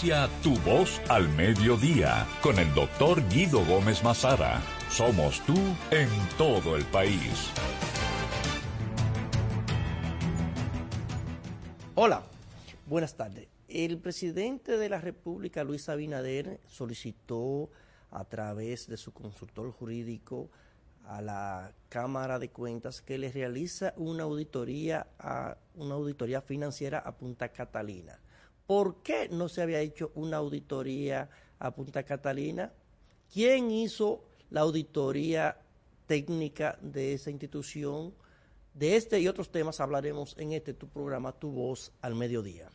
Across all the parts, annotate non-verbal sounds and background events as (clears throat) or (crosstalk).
Tu Voz al Mediodía con el doctor Guido Gómez Mazara. Somos tú en todo el país. Hola, buenas tardes. El presidente de la República, Luis Abinader, solicitó a través de su consultor jurídico a la Cámara de Cuentas que le realiza una auditoría a una auditoría financiera a Punta Catalina. ¿Por qué no se había hecho una auditoría a Punta Catalina? ¿Quién hizo la auditoría técnica de esa institución? De este y otros temas hablaremos en este tu programa Tu Voz al Mediodía.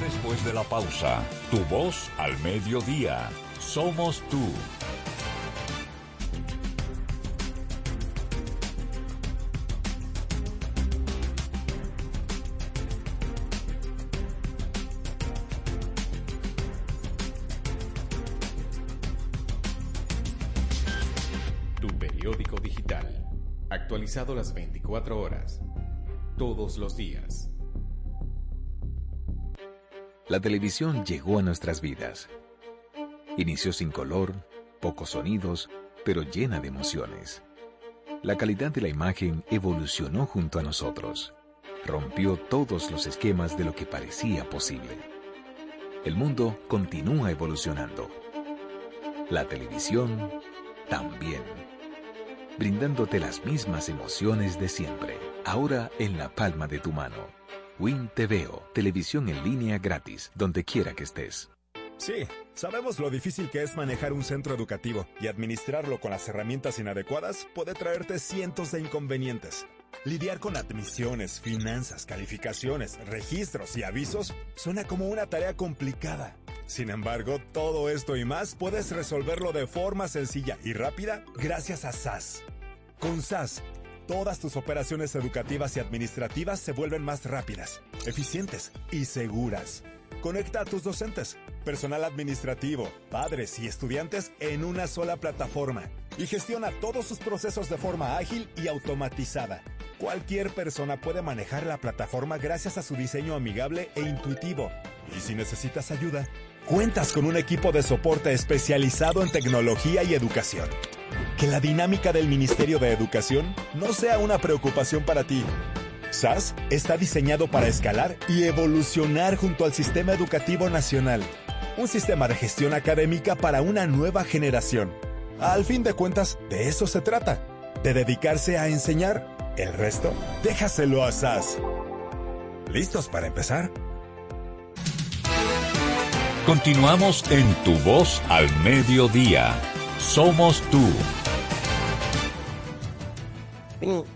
Después de la pausa, Tu Voz al Mediodía. Somos tú. Las 24 horas, todos los días. La televisión llegó a nuestras vidas. Inició sin color, pocos sonidos, pero llena de emociones. La calidad de la imagen evolucionó junto a nosotros. Rompió todos los esquemas de lo que parecía posible. El mundo continúa evolucionando. La televisión también brindándote las mismas emociones de siempre, ahora en la palma de tu mano. Win TVO, televisión en línea gratis, donde quiera que estés. Sí, sabemos lo difícil que es manejar un centro educativo y administrarlo con las herramientas inadecuadas puede traerte cientos de inconvenientes. Lidiar con admisiones, finanzas, calificaciones, registros y avisos suena como una tarea complicada. Sin embargo, todo esto y más puedes resolverlo de forma sencilla y rápida gracias a SAS. Con SAS, todas tus operaciones educativas y administrativas se vuelven más rápidas, eficientes y seguras. Conecta a tus docentes, personal administrativo, padres y estudiantes en una sola plataforma y gestiona todos sus procesos de forma ágil y automatizada Cualquier persona puede manejar la plataforma gracias a su diseño amigable e intuitivo. Y si necesitas ayuda, cuentas con un equipo de soporte especializado en tecnología y educación. Que la dinámica del Ministerio de Educación no sea una preocupación para ti. SAS está diseñado para escalar y evolucionar junto al sistema educativo nacional. Un sistema de gestión académica para una nueva generación. Al fin de cuentas, de eso se trata, de dedicarse a enseñar el resto, déjaselo a SAS. ¿Listos para empezar? Continuamos en Tu Voz al Mediodía. Somos tú.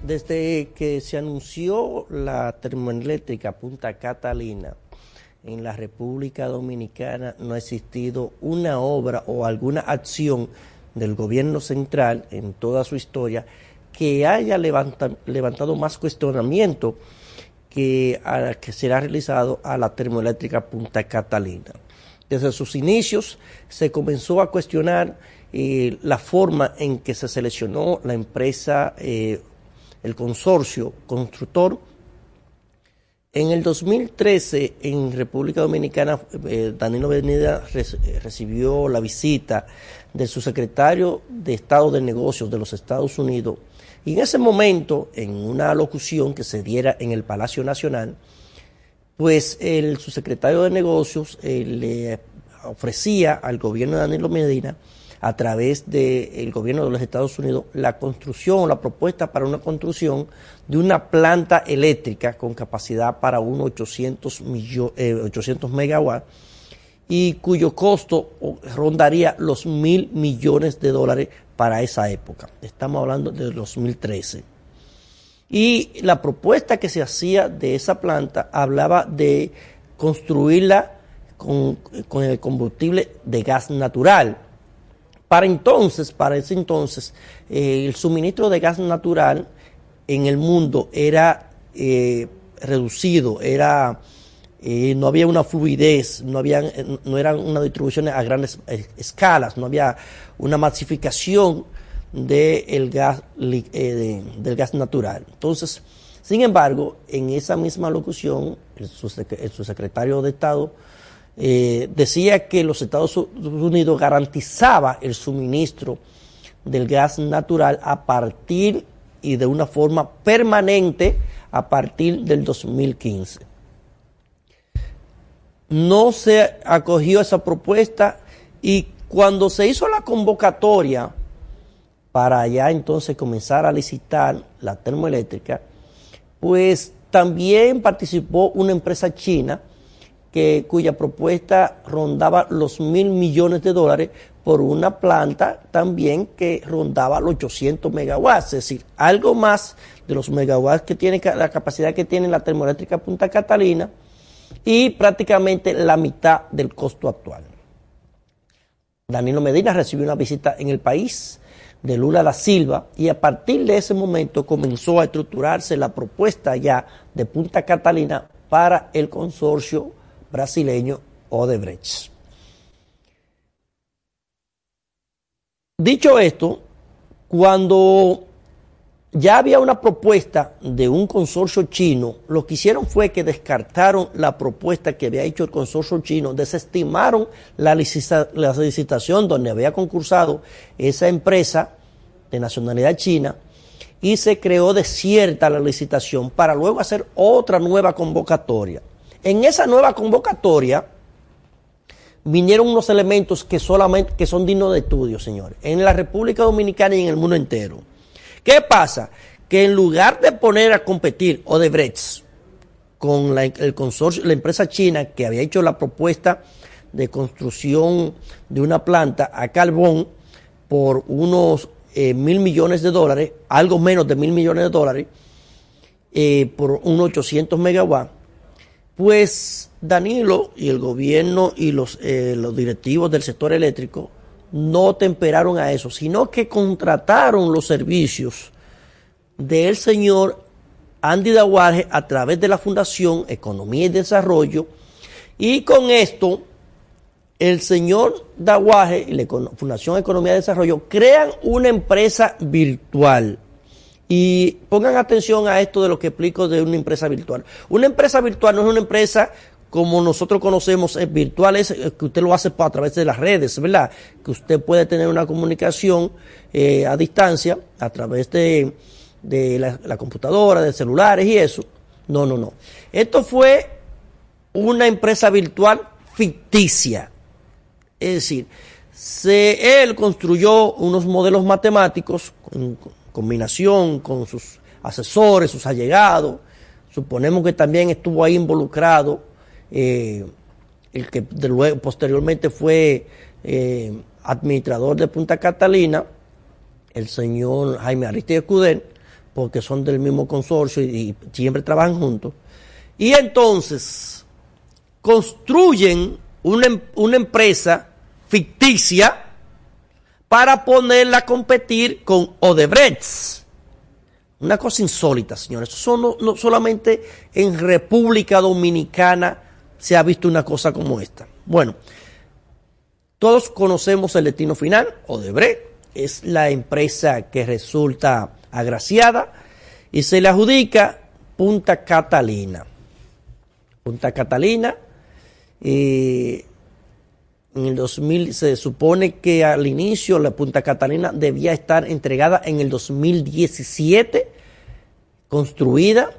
Desde que se anunció la termoeléctrica Punta Catalina en la República Dominicana no ha existido una obra o alguna acción del gobierno central en toda su historia que haya levantado más cuestionamiento que, a, que será realizado a la termoeléctrica Punta Catalina. Desde sus inicios se comenzó a cuestionar eh, la forma en que se seleccionó la empresa, eh, el consorcio constructor. En el 2013, en República Dominicana, eh, Danilo Benida recibió la visita del subsecretario de Estado de Negocios de los Estados Unidos, y en ese momento, en una locución que se diera en el Palacio Nacional, pues el subsecretario de Negocios eh, le ofrecía al gobierno de Danilo Medina, a través del gobierno de los Estados Unidos, la construcción, la propuesta para una construcción de una planta eléctrica con capacidad para unos 800, 800 megawatts y cuyo costo rondaría los mil millones de dólares para esa época. Estamos hablando de 2013. Y la propuesta que se hacía de esa planta hablaba de construirla con, el combustible de gas natural. Para entonces, para ese entonces, eh, el suministro de gas natural en el mundo era eh, reducido, era no había una fluidez, no, había, no eran unas distribuciones a grandes eh, escalas, no había una masificación eh, del gas natural. Entonces Sin embargo, en esa misma locución, el subsecretario de Estado eh, decía que los Estados Unidos garantizaba el suministro del gas natural a partir y de una forma permanente a partir del 2015. No se acogió esa propuesta y cuando se hizo la convocatoria para ya entonces comenzar a licitar la termoeléctrica, pues también participó una empresa china que, cuya propuesta rondaba los mil millones de dólares por una planta también que rondaba los 800 megawatts, es decir, algo más de los megawatts que tiene la capacidad que tiene la termoeléctrica Punta Catalina y prácticamente la mitad del costo actual. Danilo Medina recibió una visita en el país de Lula da Silva y a partir de ese momento comenzó a estructurarse la propuesta ya de Punta Catalina para el consorcio brasileño Odebrecht. Dicho esto, cuando ya había una propuesta de un consorcio chino, lo que hicieron fue que descartaron la propuesta que había hecho el consorcio chino, desestimaron la, licitación donde había concursado esa empresa de nacionalidad china y se creó desierta la licitación para luego hacer otra nueva convocatoria. En esa nueva convocatoria vinieron unos elementos que solamente que son dignos de estudio, señores, en la República Dominicana y en el mundo entero. ¿Qué pasa? Que en lugar de poner a competir Odebrecht con la, el consorcio, la empresa china que había hecho la propuesta de construcción de una planta a carbón por unos eh, mil millones de dólares, algo menos de mil millones de dólares, eh, por unos 800 megawatts, pues Danilo y el gobierno y los, eh, los directivos del sector eléctrico no temperaron a eso, sino que contrataron los servicios del señor Andy Dawaje a través de la Fundación Economía y Desarrollo. Y con esto el señor Dawaje y la Fundación Economía y Desarrollo crean una empresa virtual y pongan atención a esto de lo que explico de una empresa virtual. Una empresa virtual no es una empresa como nosotros conocemos, es virtual, es eh, que usted lo hace a través de las redes, ¿verdad? Que usted puede tener una comunicación eh, a distancia a través de, la, la, computadora, de celulares y eso. No, no, no. Esto fue una empresa virtual ficticia. Es decir, se, él construyó unos modelos matemáticos combinación con sus asesores, sus allegados. Suponemos que también estuvo ahí involucrado eh, el que luego, posteriormente fue eh, administrador de Punta Catalina, el señor Jaime Aristide Escudel, porque son del mismo consorcio y, y siempre trabajan juntos. Y entonces construyen una, em, una empresa ficticia para ponerla a competir con Odebrecht. Una cosa insólita, señores. No, solamente en República Dominicana se ha visto una cosa como esta. Bueno, todos conocemos el destino final, Odebrecht. Es la empresa que resulta agraciada y se le adjudica Punta Catalina. Punta Catalina eh, en el 2000 se supone que al inicio la Punta Catalina debía estar entregada en el 2017, construida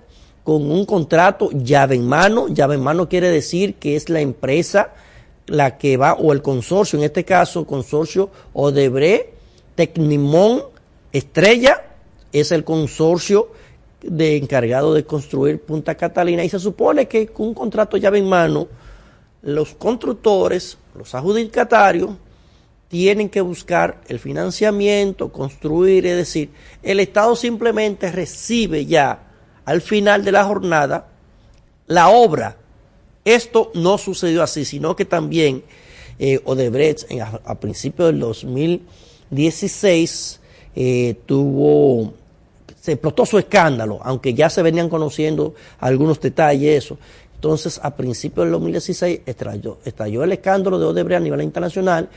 con un contrato llave en mano. Llave en mano quiere decir que es la empresa la que va, o el consorcio, en este caso, consorcio Odebrecht, Tecnimón, Estrella, es el consorcio de encargado de construir Punta Catalina y se supone que con un contrato llave en mano los constructores, los adjudicatarios, tienen que buscar el financiamiento, construir, es decir, el Estado simplemente recibe ya al final de la jornada la obra. Esto no sucedió así, sino que también eh, Odebrecht a, principios del 2016 eh, tuvo, se explotó su escándalo, aunque ya se venían conociendo algunos detalles, eso. Entonces, a principios del 2016 estalló, el escándalo de Odebrecht a nivel internacional.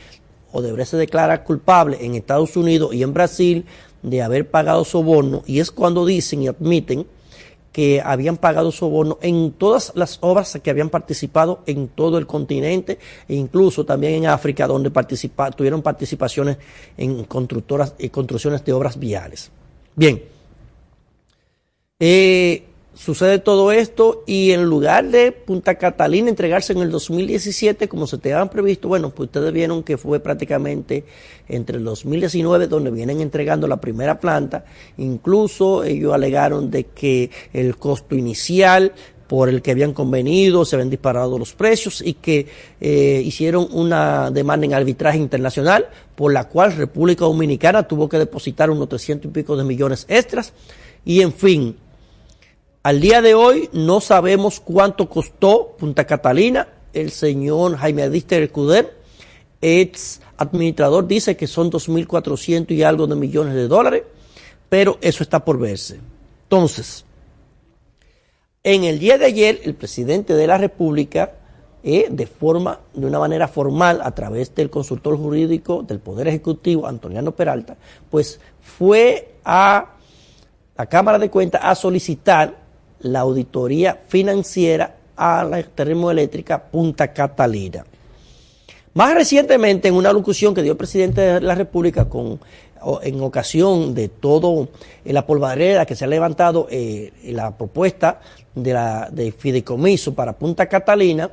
Odebrecht se declara culpable en Estados Unidos y en Brasil de haber pagado soborno y es cuando dicen y admiten que habían pagado soborno en todas las obras que habían participado en todo el continente e incluso también en África, donde tuvieron participaciones en constructoras y construcciones de obras viales. Bien. Eh, sucede todo esto y en lugar de Punta Catalina entregarse en el 2017 como se te habían previsto, bueno, pues ustedes vieron que fue prácticamente entre el 2019 donde vienen entregando la primera planta, incluso ellos alegaron de que el costo inicial por el que habían convenido, se habían disparado los precios y que eh, hicieron una demanda en arbitraje internacional por la cual República Dominicana tuvo que depositar unos 300 y pico de millones extras. Y en fin, al día de hoy no sabemos cuánto costó Punta Catalina. El señor Jaime Adister Escuder, ex administrador, dice que son 2.400 y algo de millones de dólares, pero eso está por verse. Entonces, en el día de ayer, el presidente de la República, eh, de forma, de una manera formal, a través del consultor jurídico del Poder Ejecutivo, Antoniano Peralta, pues fue a la Cámara de Cuentas a solicitar la auditoría financiera a la termoeléctrica Punta Catalina. Más recientemente, en una locución que dio el presidente de la República en ocasión de todo la polvareda que se ha levantado eh, la propuesta de, la, de fideicomiso para Punta Catalina,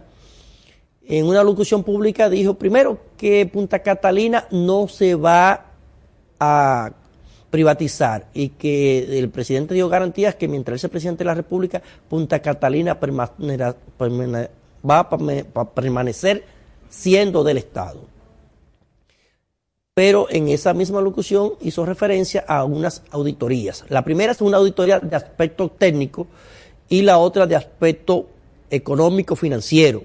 en una locución pública dijo primero que Punta Catalina no se va a privatizar y que el presidente dio garantías que mientras él sea presidente de la República, Punta Catalina va a permanecer siendo del Estado. Pero en esa misma locución hizo referencia a unas auditorías. La primera es una auditoría de aspecto técnico y la otra de aspecto económico financiero.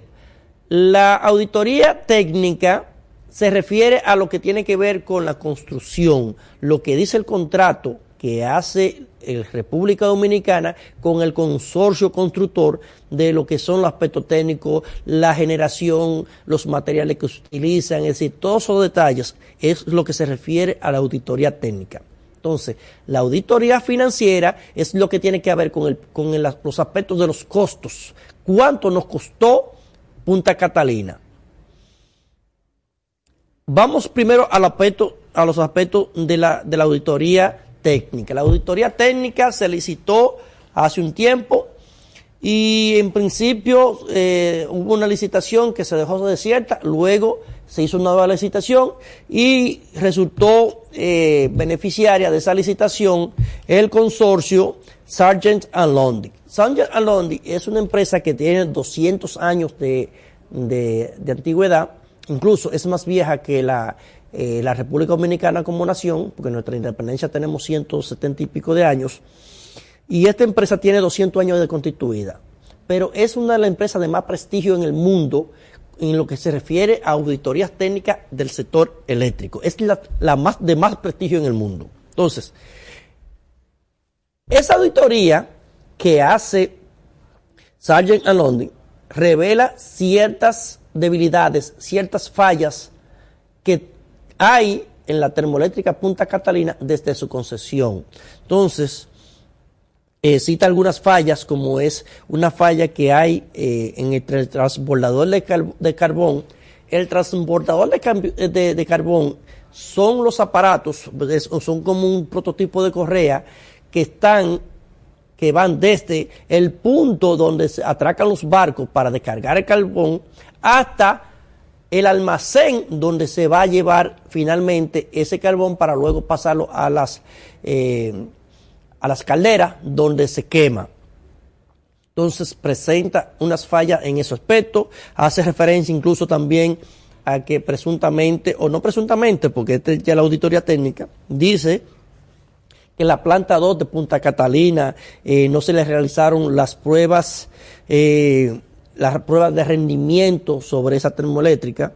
La auditoría técnica se refiere a lo que tiene que ver con la construcción, lo que dice el contrato que hace el República Dominicana con el consorcio constructor de lo que son los aspectos técnicos, la generación, los materiales que se utilizan, es decir, todos esos detalles es lo que se refiere a la auditoría técnica. Entonces, la auditoría financiera es lo que tiene que ver con, el, con los aspectos de los costos. ¿Cuánto nos costó Punta Catalina? Vamos primero al aspecto, a los aspectos de la, de la auditoría técnica. La auditoría técnica se licitó hace un tiempo y en principio eh, hubo una licitación que se dejó desierta, luego se hizo una nueva licitación y resultó eh, beneficiaria de esa licitación el consorcio Sargent Lundy. Sargent Lundy es una empresa que tiene 200 años de, de, de antigüedad incluso es más vieja que la, eh, la República Dominicana como nación, porque nuestra independencia tenemos 170 y pico de años, y esta empresa tiene 200 años de constituida, pero es una de las empresas de más prestigio en el mundo en lo que se refiere a auditorías técnicas del sector eléctrico. Es la, la más de más prestigio en el mundo. Entonces, esa auditoría que hace Sargent London revela ciertas debilidades, ciertas fallas que hay en la termoeléctrica Punta Catalina desde su concesión. Entonces, eh, cita algunas fallas, como es una falla que hay eh, en el transbordador de, carbón. El transbordador de, de, carbón son los aparatos, son como un prototipo de correa que están que van desde el punto donde se atracan los barcos para descargar el carbón hasta el almacén donde se va a llevar finalmente ese carbón para luego pasarlo a las, eh, a las calderas donde se quema. Entonces presenta unas fallas en ese aspecto, hace referencia incluso también a que presuntamente, o no presuntamente, porque esta es ya la auditoría técnica, dice que la planta 2 de Punta Catalina eh, no se le realizaron las pruebas eh, las pruebas de rendimiento sobre esa termoeléctrica.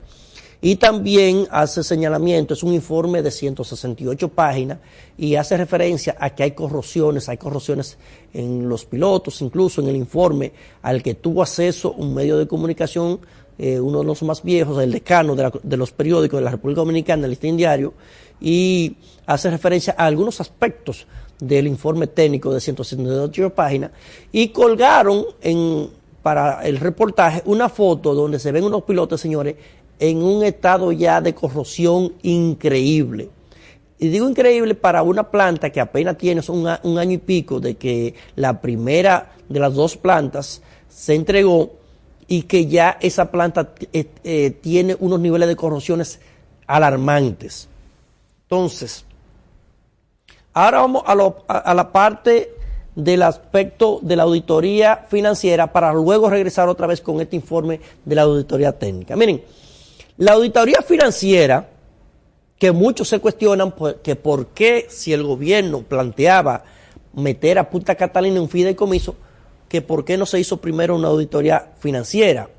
Y también hace señalamiento, es un informe de 168 páginas y hace referencia a que hay corrosiones, hay corrosiones en los pilotos, incluso en el informe al que tuvo acceso un medio de comunicación, eh, uno de los más viejos, el decano de, los periódicos de la República Dominicana, el Listín Diario, y hace referencia a algunos aspectos del informe técnico de 168 páginas y colgaron en, para el reportaje una foto donde se ven unos pilotos, señores, en un estado ya de corrosión increíble. Y digo increíble para una planta que apenas tiene un, año y pico de que la primera de las dos plantas se entregó y que ya esa planta eh, eh, tiene unos niveles de corrosiones alarmantes. Entonces, ahora vamos a, a la parte del aspecto de la auditoría financiera para luego regresar otra vez con este informe de la auditoría técnica. Miren, la auditoría financiera que muchos se cuestionan que por qué si el gobierno planteaba meter a Punta Catalina en un fideicomiso, que por qué no se hizo primero una auditoría financiera,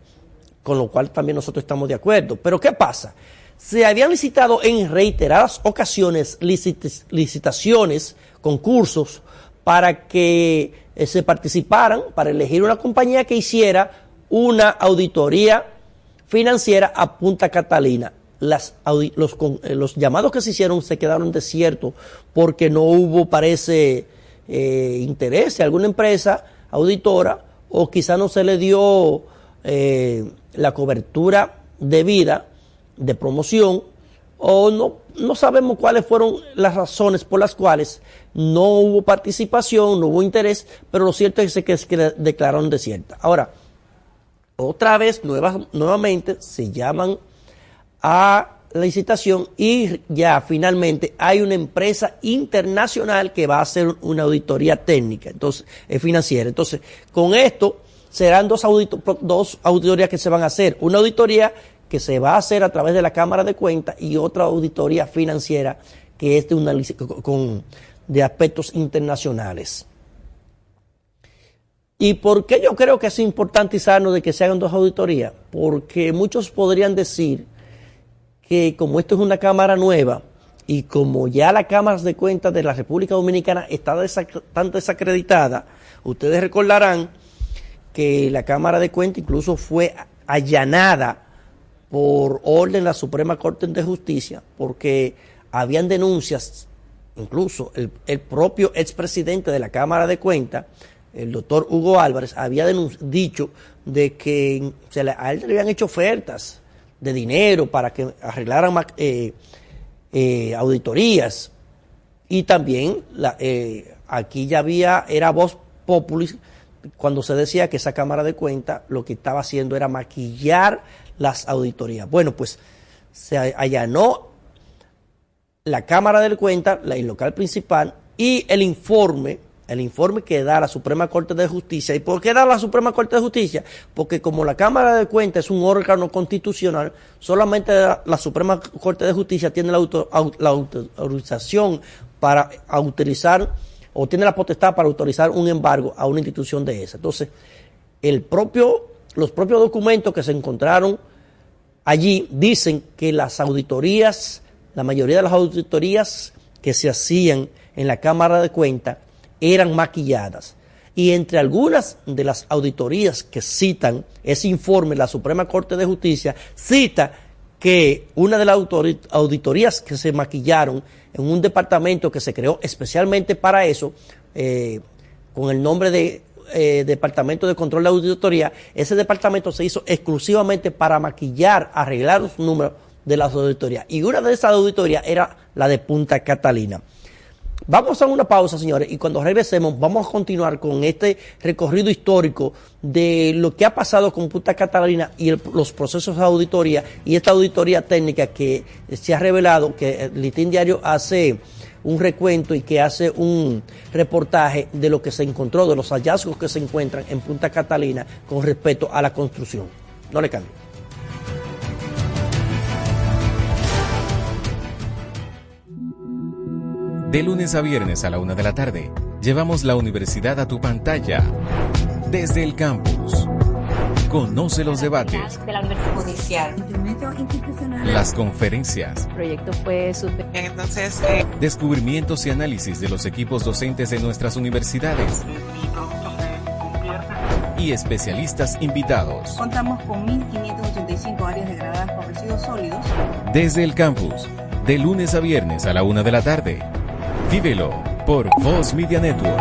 con lo cual también nosotros estamos de acuerdo. Pero ¿qué pasa? Se habían licitado en reiteradas ocasiones licitaciones, concursos, para que eh, se participaran, para elegir una compañía que hiciera una auditoría financiera a Punta Catalina. Eh, los, llamados que se hicieron se quedaron desiertos porque no hubo, parece, eh, interés de alguna empresa auditora o quizá no se le dio la cobertura debida de promoción o no, no sabemos cuáles fueron las razones por las cuales no hubo participación, no hubo interés, pero lo cierto es que, que declararon desierta. Ahora, otra vez, nuevamente, se llaman a la licitación y ya finalmente hay una empresa internacional que va a hacer una auditoría técnica, entonces es financiera. Entonces, con esto serán dos, dos auditorías que se van a hacer. Una auditoría que se va a hacer a través de la Cámara de Cuentas y otra auditoría financiera que es de, una, con, de aspectos internacionales. ¿Y por qué yo creo que es importantizarnos de que se hagan dos auditorías? Porque muchos podrían decir que como esto es una Cámara nueva y como ya la Cámara de Cuentas de la República Dominicana está tan desacreditada, ustedes recordarán que la Cámara de Cuentas incluso fue allanada por orden de la Suprema Corte de Justicia porque habían denuncias, incluso el, el propio expresidente de la Cámara de Cuentas, el doctor Hugo Álvarez, había dicho de que se le, a él le habían hecho ofertas de dinero para que arreglaran eh, eh, auditorías. Y también eh, aquí ya había, era voz populis cuando se decía que esa Cámara de Cuentas lo que estaba haciendo era maquillar las auditorías. Bueno, pues se allanó la Cámara de Cuentas, la local principal, y el informe el informe que da la Suprema Corte de Justicia. ¿Y por qué da la Suprema Corte de Justicia? Porque como la Cámara de Cuentas es un órgano constitucional, solamente la, Suprema Corte de Justicia tiene la, autorización para autorizar o tiene la potestad para autorizar un embargo a una institución de esa. Entonces, el propio, los propios documentos que se encontraron allí dicen que las auditorías, la mayoría de las auditorías que se hacían en la Cámara de Cuentas, eran maquilladas. Y entre algunas de las auditorías que citan ese informe, la Suprema Corte de Justicia cita que una de las auditorías que se maquillaron en un departamento que se creó especialmente para eso, eh, con el nombre de eh, Departamento de Control de Auditoría, ese departamento se hizo exclusivamente para maquillar, arreglar los números de las auditorías. Y una de esas auditorías era la de Punta Catalina. Vamos a una pausa, señores, y cuando regresemos vamos a continuar con este recorrido histórico de lo que ha pasado con Punta Catalina y los procesos de auditoría y esta auditoría técnica que se ha revelado, que el Litín Diario hace un recuento y que hace un reportaje de lo que se encontró, de los hallazgos que se encuentran en Punta Catalina con respecto a la construcción. No le cambie. De lunes a viernes a la una de la tarde, llevamos la universidad a tu pantalla. Desde el campus. Conoce los debates. De la Universidad Judicial. Las conferencias. El proyecto fue Entonces, eh, Descubrimientos y análisis de los equipos docentes de nuestras universidades. Y especialistas invitados. Contamos con 1.585 áreas degradadas por residuos sólidos. Desde el campus. De lunes a viernes a la una de la tarde. Vívelo por Voz Media Network.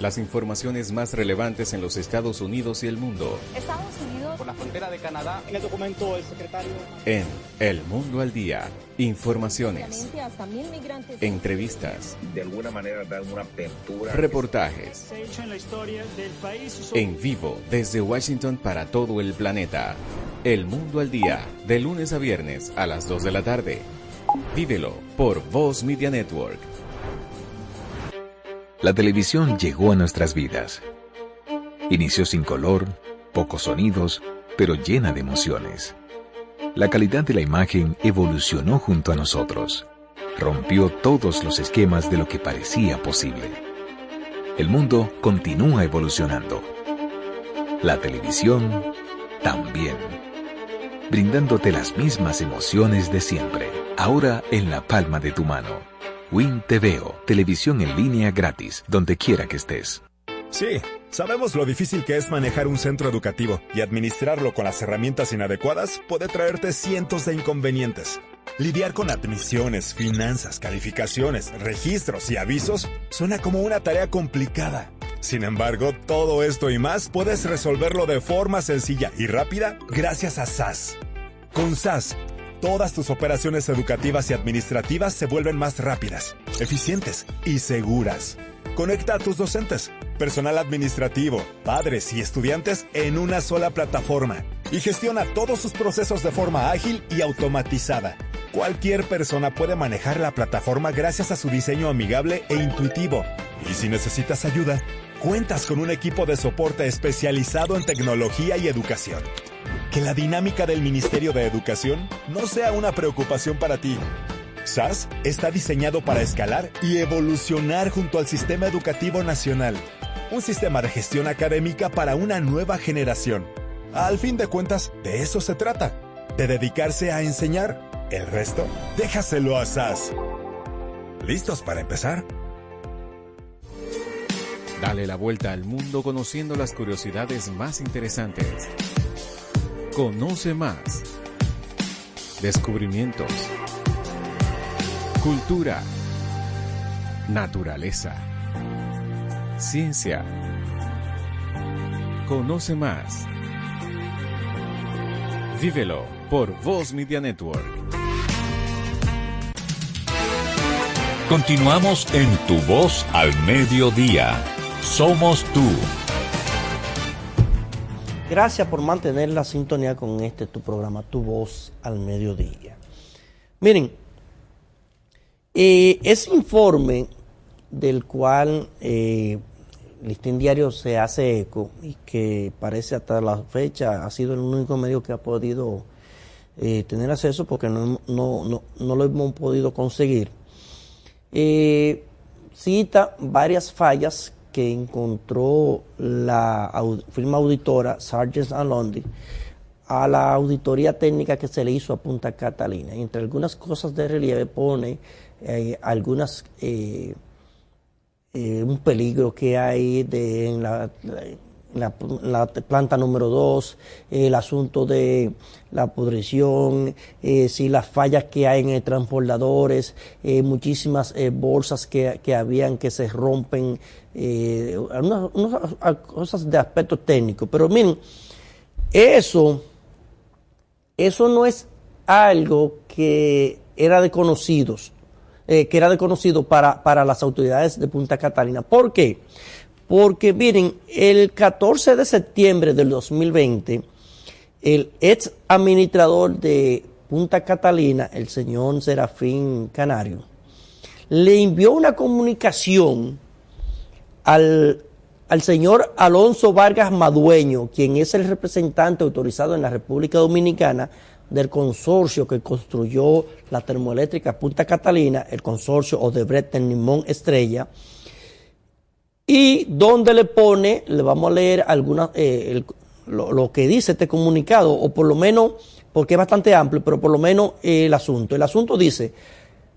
Las informaciones más relevantes en los Estados Unidos y el mundo. Estados Unidos. Por la frontera de Canadá. En el documento del secretario. En El Mundo al Día. Informaciones. Hasta mil migrantes. Entrevistas. De alguna manera dar una apertura. Reportajes. Se ha hecho en la historia del país. En vivo desde Washington para todo el planeta. El Mundo al Día. De lunes a viernes a las 2 de la tarde. Vívelo por Voz Media Network. La televisión llegó a nuestras vidas. Inició sin color, pocos sonidos, pero llena de emociones. La calidad de la imagen evolucionó junto a nosotros. Rompió todos los esquemas de lo que parecía posible. El mundo continúa evolucionando. La televisión también. Brindándote las mismas emociones de siempre, ahora en la palma de tu mano. Win TVO, televisión en línea gratis, donde quiera que estés. Sí, sabemos lo difícil que es manejar un centro educativo y administrarlo con las herramientas inadecuadas puede traerte cientos de inconvenientes. Lidiar con admisiones, finanzas, calificaciones, registros y avisos suena como una tarea complicada. Sin embargo, todo esto y más puedes resolverlo de forma sencilla y rápida gracias a SAS. Con SAS, todas tus operaciones educativas y administrativas se vuelven más rápidas, eficientes y seguras. Conecta a tus docentes, personal administrativo, padres y estudiantes en una sola plataforma y gestiona todos sus procesos de forma ágil y automatizada. Cualquier persona puede manejar la plataforma gracias a su diseño amigable e intuitivo. Y si necesitas ayuda, cuentas con un equipo de soporte especializado en tecnología y educación. Que la dinámica del Ministerio de Educación no sea una preocupación para ti. SAS está diseñado para escalar y evolucionar junto al sistema educativo nacional. Un sistema de gestión académica para una nueva generación. Al fin de cuentas, de eso se trata. De dedicarse a enseñar. El resto, déjaselo a SAS. ¿Listos para empezar? Dale la vuelta al mundo conociendo las curiosidades más interesantes. Conoce más. Descubrimientos. Cultura. Naturaleza. Ciencia. Conoce más. Vívelo por Voz Media Network. Continuamos en Tu Voz al Mediodía. Somos tú. Gracias por mantener la sintonía con este tu programa, Tu Voz al Mediodía. Miren, eh, ese informe del cual eh, Listín Diario se hace eco y que parece hasta la fecha ha sido el único medio que ha podido eh, tener acceso porque no, no, no, lo hemos podido conseguir, eh, cita varias fallas que encontró la firma auditora Sargent Londi a la auditoría técnica que se le hizo a Punta Catalina. Entre algunas cosas de relieve pone eh, algunas eh, un peligro que hay de, en la, la, planta número 2, el asunto de la pudrición, eh, si las fallas que hay en transbordadores, eh, muchísimas bolsas que, que, habían que se rompen, unas, cosas de aspecto técnico. Pero miren, eso, eso no es algo que era de conocidos, que era desconocido para, para las autoridades de Punta Catalina. ¿Por qué? Porque miren, el 14 de septiembre del 2020, el ex administrador de Punta Catalina, el señor Serafín Canario, le envió una comunicación al, al señor Alonso Vargas Madueño, quien es el representante autorizado en la República Dominicana del consorcio que construyó la termoeléctrica Punta Catalina, el consorcio Odebrecht en Limón Estrella, y donde le pone, le vamos a leer alguna, eh, lo, que dice este comunicado, o por lo menos, porque es bastante amplio, pero por lo menos eh, el asunto. El asunto dice,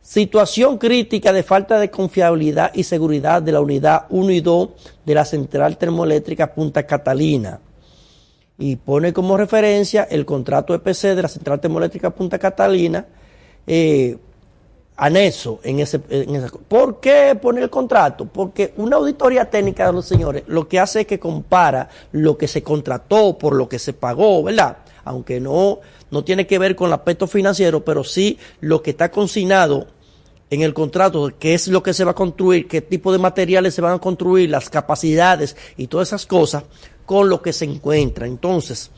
situación crítica de falta de confiabilidad y seguridad de la unidad 1 y 2 de la central termoeléctrica Punta Catalina. Y pone como referencia el contrato EPC de la central termoeléctrica Punta Catalina, eh, anexo en ese, en ¿Por qué poner el contrato? Porque una auditoría técnica de los señores lo que hace es que compara lo que se contrató por lo que se pagó, ¿verdad? Aunque no, no tiene que ver con el aspecto financiero, pero sí lo que está consignado en el contrato, qué es lo que se va a construir, qué tipo de materiales se van a construir, las capacidades y todas esas cosas con lo que se encuentra. Entonces,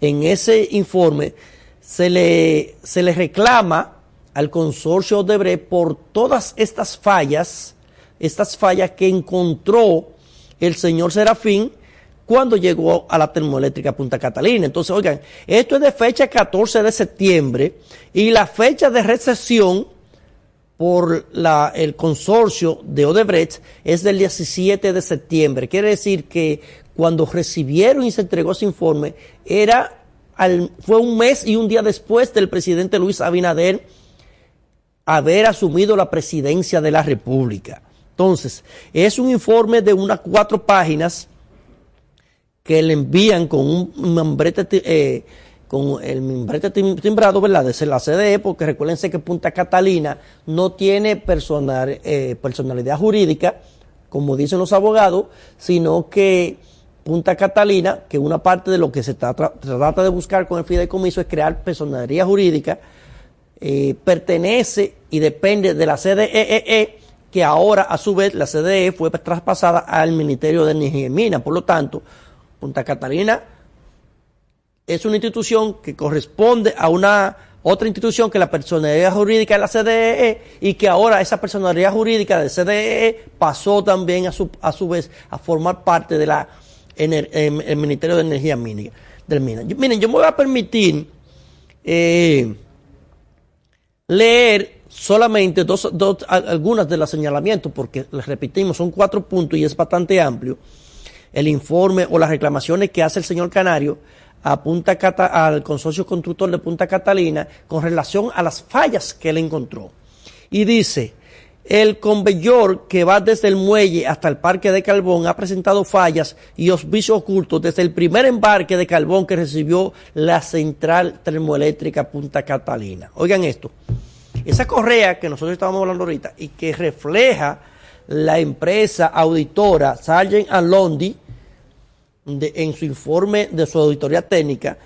en ese informe se le, se reclama al consorcio Odebrecht por todas estas fallas, estas fallas que encontró el señor Serafín cuando llegó a la termoeléctrica Punta Catalina. Entonces, oigan, esto es de fecha 14 de septiembre y la fecha de recesión por el consorcio de Odebrecht es del 17 de septiembre. Quiere decir que cuando recibieron y se entregó ese informe, era al, fue un mes y un día después del presidente Luis Abinader haber asumido la presidencia de la República. Entonces, es un informe de unas cuatro páginas que le envían con un membrete, eh, con el membrete timbrado, ¿verdad? De la CDE, porque recuérdense que Punta Catalina no tiene eh, personalidad jurídica, como dicen los abogados, sino que Punta Catalina, que una parte de lo que se trata, de buscar con el fideicomiso es crear personalidad jurídica, eh, pertenece y depende de la CDEE, e, que ahora a su vez la CDE fue traspasada al Ministerio de Energía y Minas. Por lo tanto, Punta Catalina es una institución que corresponde a una otra institución que la personalidad jurídica de la CDE e, y que ahora esa personalidad jurídica de CDE e pasó también a su, a su vez a formar parte de la el, Ministerio de Energía Mina, del Mina. miren, yo me voy a permitir eh, leer solamente dos, algunas de los señalamientos, porque les repetimos, son cuatro puntos y es bastante amplio, el informe o las reclamaciones que hace el señor Canario a Punta al consorcio constructor de Punta Catalina con relación a las fallas que él encontró. Y dice, el conveyor que va desde el muelle hasta el parque de carbón ha presentado fallas y hospicios ocultos desde el primer embarque de carbón que recibió la central termoeléctrica Punta Catalina. Oigan esto, esa correa que nosotros estábamos hablando ahorita y que refleja la empresa auditora Sargent Londi en su informe de su auditoría técnica,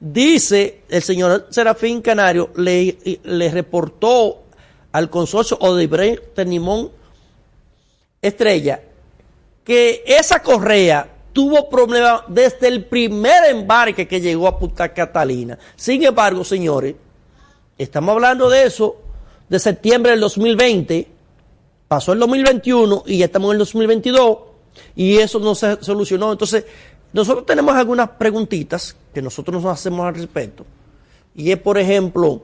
dice el señor Serafín Canario, le reportó al consorcio Odebrecht Tenimón Estrella que esa correa tuvo problemas desde el primer embarque que llegó a Punta Catalina. Sin embargo, señores, estamos hablando de eso de septiembre del 2020, pasó el 2021 y ya estamos en el 2022 y eso no se solucionó. Entonces, nosotros tenemos algunas preguntitas que nosotros nos hacemos al respecto. Y es, por ejemplo,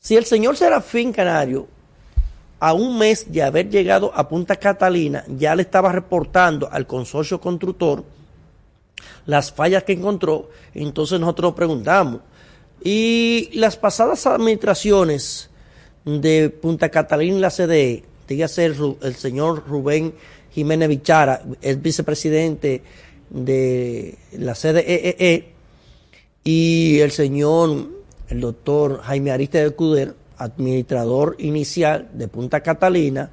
si el señor Serafín Canario, a un mes de haber llegado a Punta Catalina, ya le estaba reportando al consorcio constructor las fallas que encontró, entonces nosotros preguntamos, ¿y las pasadas administraciones de Punta Catalina y la CDE, dígase el, el señor Rubén Jiménez Bichara, es vicepresidente de la CDEE, e e, y el señor el doctor Jaime Ariste de Cuder, administrador inicial de Punta Catalina,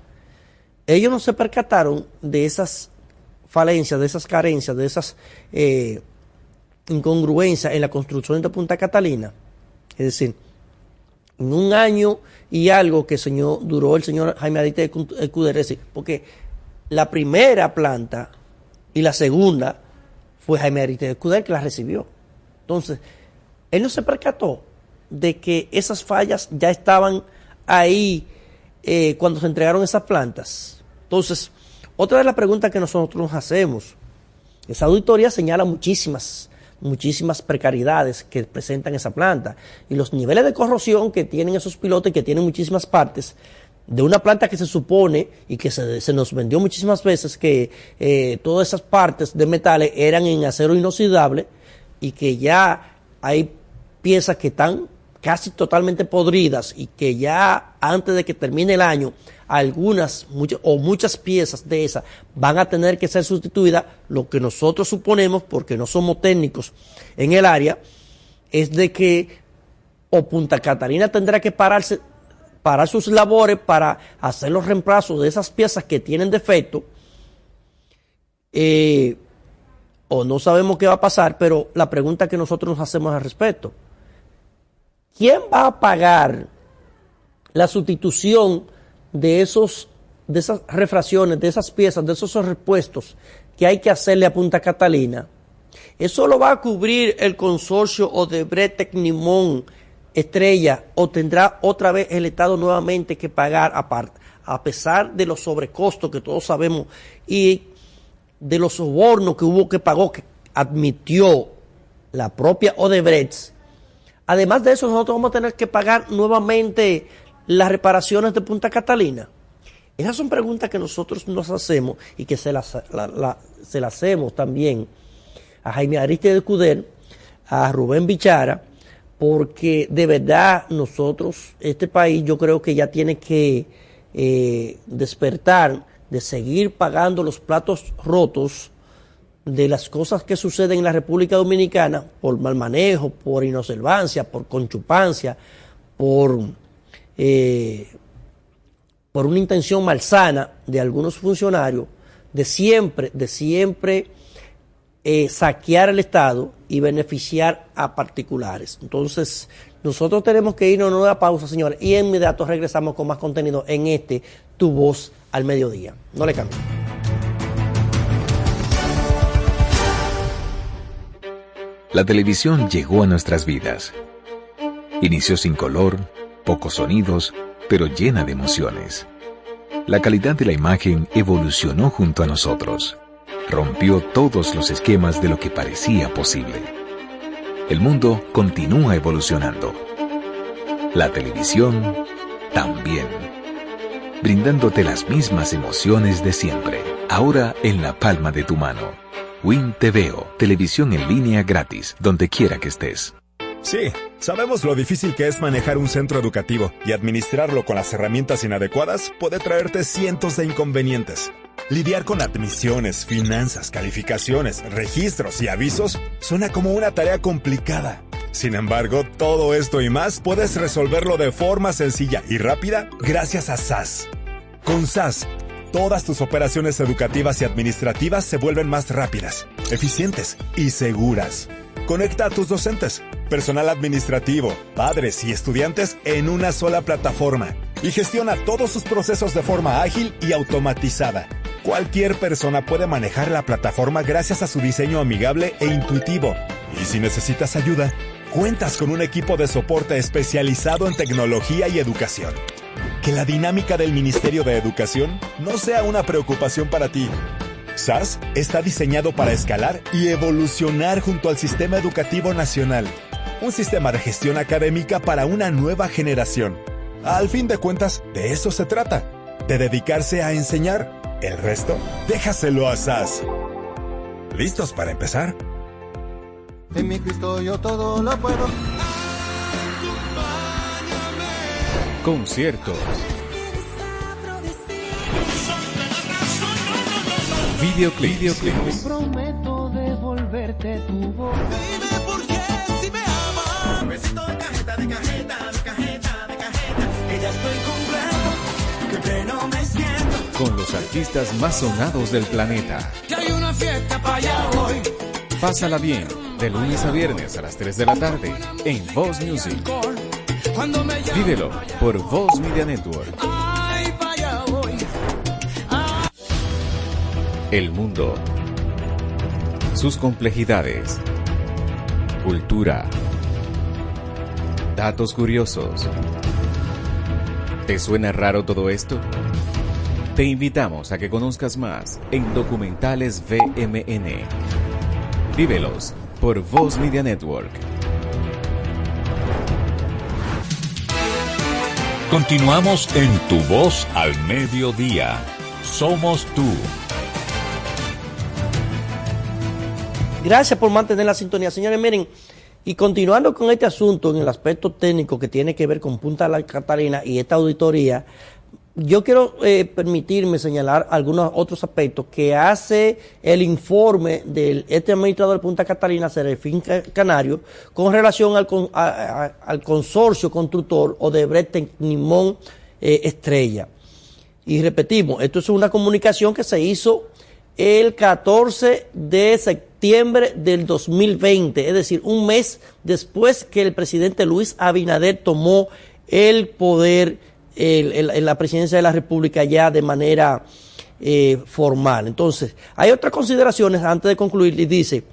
ellos no se percataron de esas falencias, de esas carencias, de esas eh, incongruencias en la construcción de Punta Catalina. Es decir, en un año y algo que duró el señor Jaime Ariste de Cuder, porque la primera planta y la segunda fue Jaime Ariste de Cuder que la recibió. Entonces, él no se percató de que esas fallas ya estaban ahí eh, cuando se entregaron esas plantas. Entonces, otra de las preguntas que nosotros nos hacemos, esa auditoría señala muchísimas, muchísimas precariedades que presentan esa planta y los niveles de corrosión que tienen esos pilotes, que tienen muchísimas partes, de una planta que se supone y que se, nos vendió muchísimas veces que eh, todas esas partes de metales eran en acero inoxidable y que ya hay piezas que están casi totalmente podridas y que ya antes de que termine el año algunas o muchas piezas de esas van a tener que ser sustituidas, lo que nosotros suponemos, porque no somos técnicos en el área, es de que o Punta Catalina tendrá que pararse para sus labores, para hacer los reemplazos de esas piezas que tienen defecto, eh, o no sabemos qué va a pasar, pero la pregunta que nosotros nos hacemos al respecto, ¿quién va a pagar la sustitución de esos de esas refracciones, de esas piezas, de esos repuestos que hay que hacerle a Punta Catalina? ¿Eso lo va a cubrir el consorcio Odebrecht Tecnimón Estrella o tendrá otra vez el Estado nuevamente que pagar aparte? A pesar de los sobrecostos que todos sabemos y de los sobornos que hubo que pagó, que admitió la propia Odebrecht, además de eso nosotros vamos a tener que pagar nuevamente las reparaciones de Punta Catalina. Esas son preguntas que nosotros nos hacemos y que se las, las hacemos también a Jaime Ariste de Cuder, a Rubén Bichara, porque de verdad nosotros, este país yo creo que ya tiene que eh, despertar de seguir pagando los platos rotos de las cosas que suceden en la República Dominicana por mal manejo, por inobservancia, por conchupancia, por, eh, por una intención malsana de algunos funcionarios, de siempre, de siempre eh, saquear el Estado y beneficiar a particulares. Entonces, nosotros tenemos que irnos a una nueva pausa, señores, y en inmediato regresamos con más contenido en este Tu Voz al Mediodía. No le cambie. La televisión llegó a nuestras vidas. Inició sin color, pocos sonidos, pero llena de emociones. La calidad de la imagen evolucionó junto a nosotros rompió todos los esquemas de lo que parecía posible. El mundo continúa evolucionando. La televisión también. Brindándote las mismas emociones de siempre, ahora en la palma de tu mano. Win TVO, televisión en línea gratis, donde quiera que estés. Sí, sabemos lo difícil que es manejar un centro educativo y administrarlo con las herramientas inadecuadas puede traerte cientos de inconvenientes. Lidiar con admisiones, finanzas, calificaciones, registros y avisos suena como una tarea complicada. Sin embargo, todo esto y más puedes resolverlo de forma sencilla y rápida gracias a SAS. Con SAS, todas tus operaciones educativas y administrativas se vuelven más rápidas, eficientes y seguras. Conecta a tus docentes, personal administrativo, padres y estudiantes en una sola plataforma y gestiona todos sus procesos de forma ágil y automatizada Cualquier persona puede manejar la plataforma gracias a su diseño amigable e intuitivo. Y si necesitas ayuda, cuentas con un equipo de soporte especializado en tecnología y educación. Que la dinámica del Ministerio de Educación no sea una preocupación para ti. SAS está diseñado para escalar y evolucionar junto al sistema educativo nacional. Un sistema de gestión académica para una nueva generación. Al fin de cuentas, de eso se trata, de dedicarse a enseñar el resto, déjaselo a SAS. ¿Listos para empezar? En mi Cristo yo todo lo puedo. Conciertos. Videoclip. Videoclips. Prometo devolverte tu voz. Dime por qué si me amas. Besito de cajeta, de cajeta, de cajeta, de cajeta. Que ya estoy completo, que pleno me siento con los artistas más sonados del planeta. Que hay una fiesta para allá hoy. Pásala bien, de lunes a viernes a las 3 de la tarde, en Voz Music. Vívelo por Voz Media Network. El mundo. Sus complejidades. Cultura. Datos curiosos. ¿Te suena raro todo esto? Te invitamos a que conozcas más en Documentales VMN. Vívelos por Voz Media Network. Continuamos en Tu Voz al Mediodía. Somos tú. Gracias por mantener la sintonía. Señores, miren, y continuando con este asunto en el aspecto técnico que tiene que ver con Punta la Catalina y esta auditoría, yo quiero eh, permitirme señalar algunos otros aspectos que hace el informe del este administrador de Punta Catalina, Serafín Canario, con relación al, al consorcio constructor o de Brete Nimón eh, Estrella. Y repetimos, esto es una comunicación que se hizo el 14 de septiembre del 2020, es decir, un mes después que el presidente Luis Abinader tomó el poder en la presidencia de la República ya de manera eh, formal. Entonces, hay otras consideraciones antes de concluir y dice,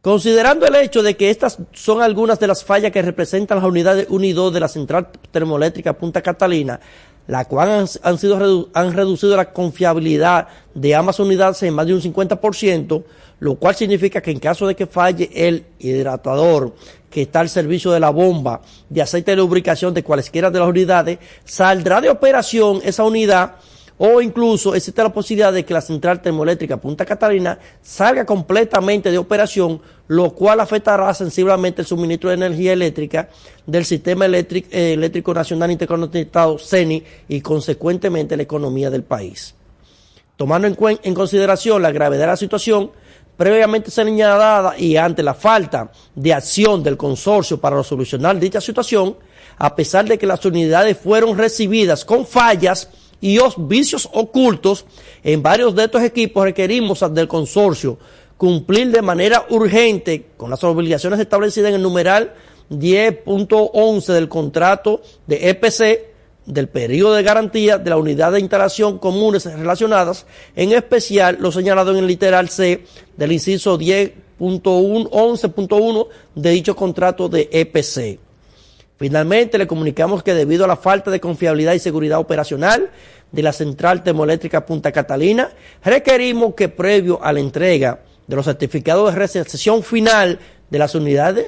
considerando el hecho de que estas son algunas de las fallas que representan las unidades 1 y 2 de la central termoeléctrica Punta Catalina, la cual han, sido, han reducido la confiabilidad de ambas unidades en más de un 50%, lo cual significa que en caso de que falle el hidratador que está al servicio de la bomba de aceite de lubricación de cualesquiera de las unidades, saldrá de operación esa unidad o incluso existe la posibilidad de que la central termoeléctrica Punta Catalina salga completamente de operación, lo cual afectará sensiblemente el suministro de energía eléctrica del sistema eléctrico, eh, eléctrico nacional interconectado CENI y consecuentemente la economía del país. Tomando en, en consideración la gravedad de la situación, previamente señalada y ante la falta de acción del consorcio para solucionar dicha situación, a pesar de que las unidades fueron recibidas con fallas, y vicios ocultos en varios de estos equipos requerimos del consorcio cumplir de manera urgente con las obligaciones establecidas en el numeral 10.11 del contrato de EPC del periodo de garantía de la unidad de instalación comunes relacionadas, en especial lo señalado en el literal C del inciso 10.11.1 de dicho contrato de EPC. Finalmente, le comunicamos que debido a la falta de confiabilidad y seguridad operacional de la central termoeléctrica Punta Catalina, requerimos que previo a la entrega de los certificados de recepción final de las unidades,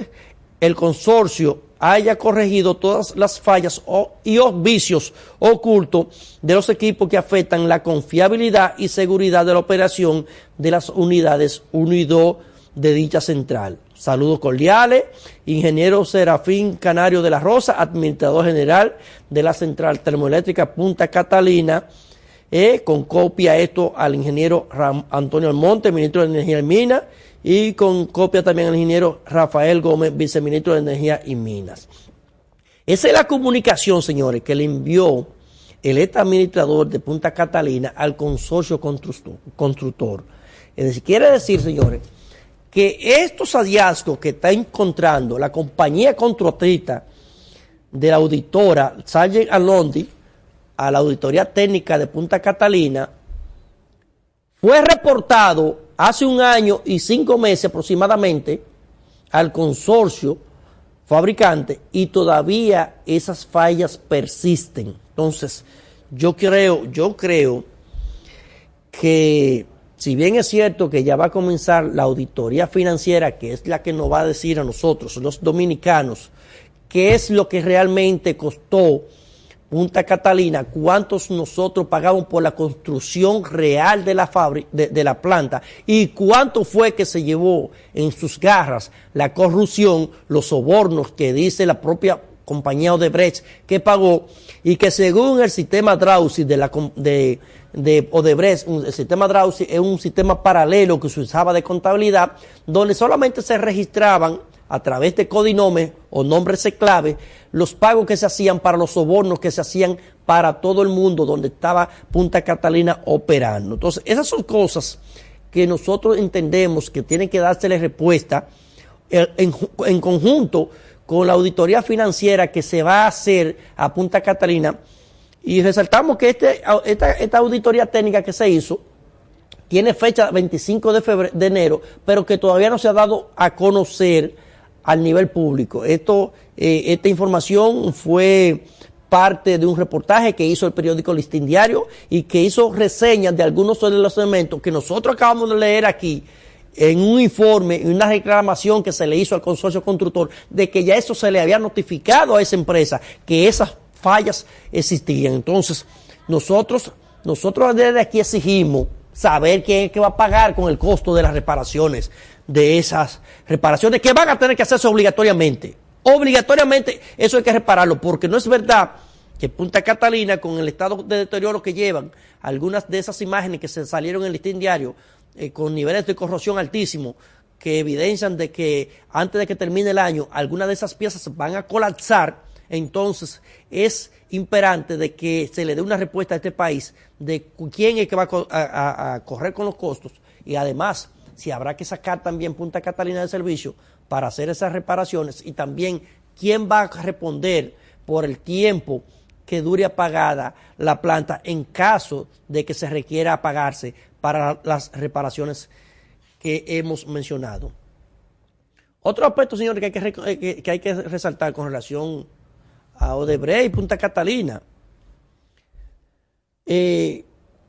el consorcio haya corregido todas las fallas y los vicios ocultos de los equipos que afectan la confiabilidad y seguridad de la operación de las unidades 1 y 2 de dicha central. Saludos cordiales, ingeniero Serafín Canario de la Rosa, administrador general de la Central Termoeléctrica Punta Catalina, eh, con copia esto al ingeniero Antonio Almonte, ministro de Energía y Minas, y con copia también al ingeniero Rafael Gómez, viceministro de Energía y Minas. Esa es la comunicación, señores, que le envió el ex administrador de Punta Catalina al consorcio constructor. Es decir, quiere decir, señores, que estos hallazgos que está encontrando la compañía contratista de la auditora Sargent Alondi a la auditoría técnica de Punta Catalina fue reportado hace un año y cinco meses aproximadamente al consorcio fabricante y todavía esas fallas persisten. Entonces, yo creo, yo creo que si bien es cierto que ya va a comenzar la auditoría financiera, que es la que nos va a decir a nosotros, los dominicanos, qué es lo que realmente costó Punta Catalina, cuántos nosotros pagamos por la construcción real de la, de, la planta y cuánto fue que se llevó en sus garras la corrupción, los sobornos que dice la propia compañía Odebrecht que pagó y que según el sistema Drausi de la, de, de Odebrecht, el sistema Drausi es un sistema paralelo que se usaba de contabilidad, donde solamente se registraban a través de codinomes o nombres clave los pagos que se hacían para los sobornos que se hacían para todo el mundo donde estaba Punta Catalina operando. Entonces, esas son cosas que nosotros entendemos que tienen que dársele respuesta eh, en, en conjunto con la auditoría financiera que se va a hacer a Punta Catalina y resaltamos que este, esta, auditoría técnica que se hizo tiene fecha 25 de, febrero, de enero, pero que todavía no se ha dado a conocer al nivel público. Eh, esta información fue parte de un reportaje que hizo el periódico Listín Diario y que hizo reseñas de algunos de los elementos que nosotros acabamos de leer aquí en un informe, en una reclamación que se le hizo al consorcio constructor de que ya eso se le había notificado a esa empresa, que esas fallas existían. Entonces, nosotros, nosotros desde aquí exigimos saber quién es que va a pagar con el costo de las reparaciones de esas reparaciones que van a tener que hacerse obligatoriamente. Obligatoriamente eso hay que repararlo, porque no es verdad que Punta Catalina, con el estado de deterioro que llevan, algunas de esas imágenes que se salieron en el listín diario, eh, con niveles de corrosión altísimos, que evidencian de que antes de que termine el año, algunas de esas piezas van a colapsar, entonces es imperante de que se le dé una respuesta a este país de quién es que va a, a correr con los costos y además si habrá que sacar también Punta Catalina de servicio para hacer esas reparaciones y también quién va a responder por el tiempo que dure apagada la planta en caso de que se requiera apagarse para las reparaciones que hemos mencionado. Otro aspecto, señores, que hay que, que, hay que resaltar con relación a Odebrecht y Punta Catalina. Eh,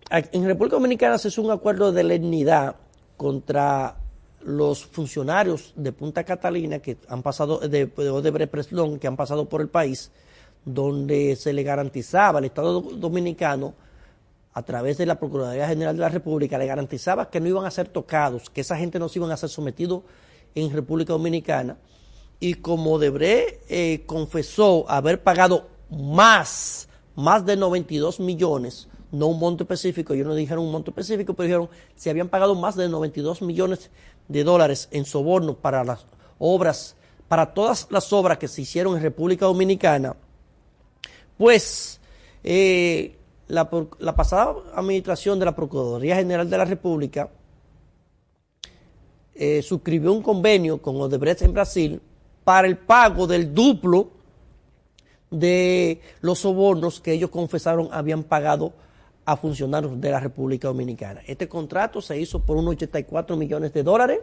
en República Dominicana se hizo un acuerdo de legnidad contra los funcionarios de Punta Catalina que han pasado, de, de Odebrecht que han pasado por el país, donde se le garantizaba al Estado Dominicano, a través de la Procuraduría General de la República, le garantizaba que no iban a ser tocados, que esa gente no se iban a ser sometidos en República Dominicana. Y como Odebrecht eh, confesó haber pagado más, más de 92 millones, no un monto específico, ellos no dijeron un monto específico, pero dijeron si habían pagado más de 92 millones de dólares en soborno para las obras, para todas las obras que se hicieron en República Dominicana, pues eh, la, pasada administración de la Procuraduría General de la República eh, suscribió un convenio con Odebrecht en Brasil para el pago del duplo de los sobornos que ellos confesaron habían pagado a funcionarios de la República Dominicana. Este contrato se hizo por unos 84 millones de dólares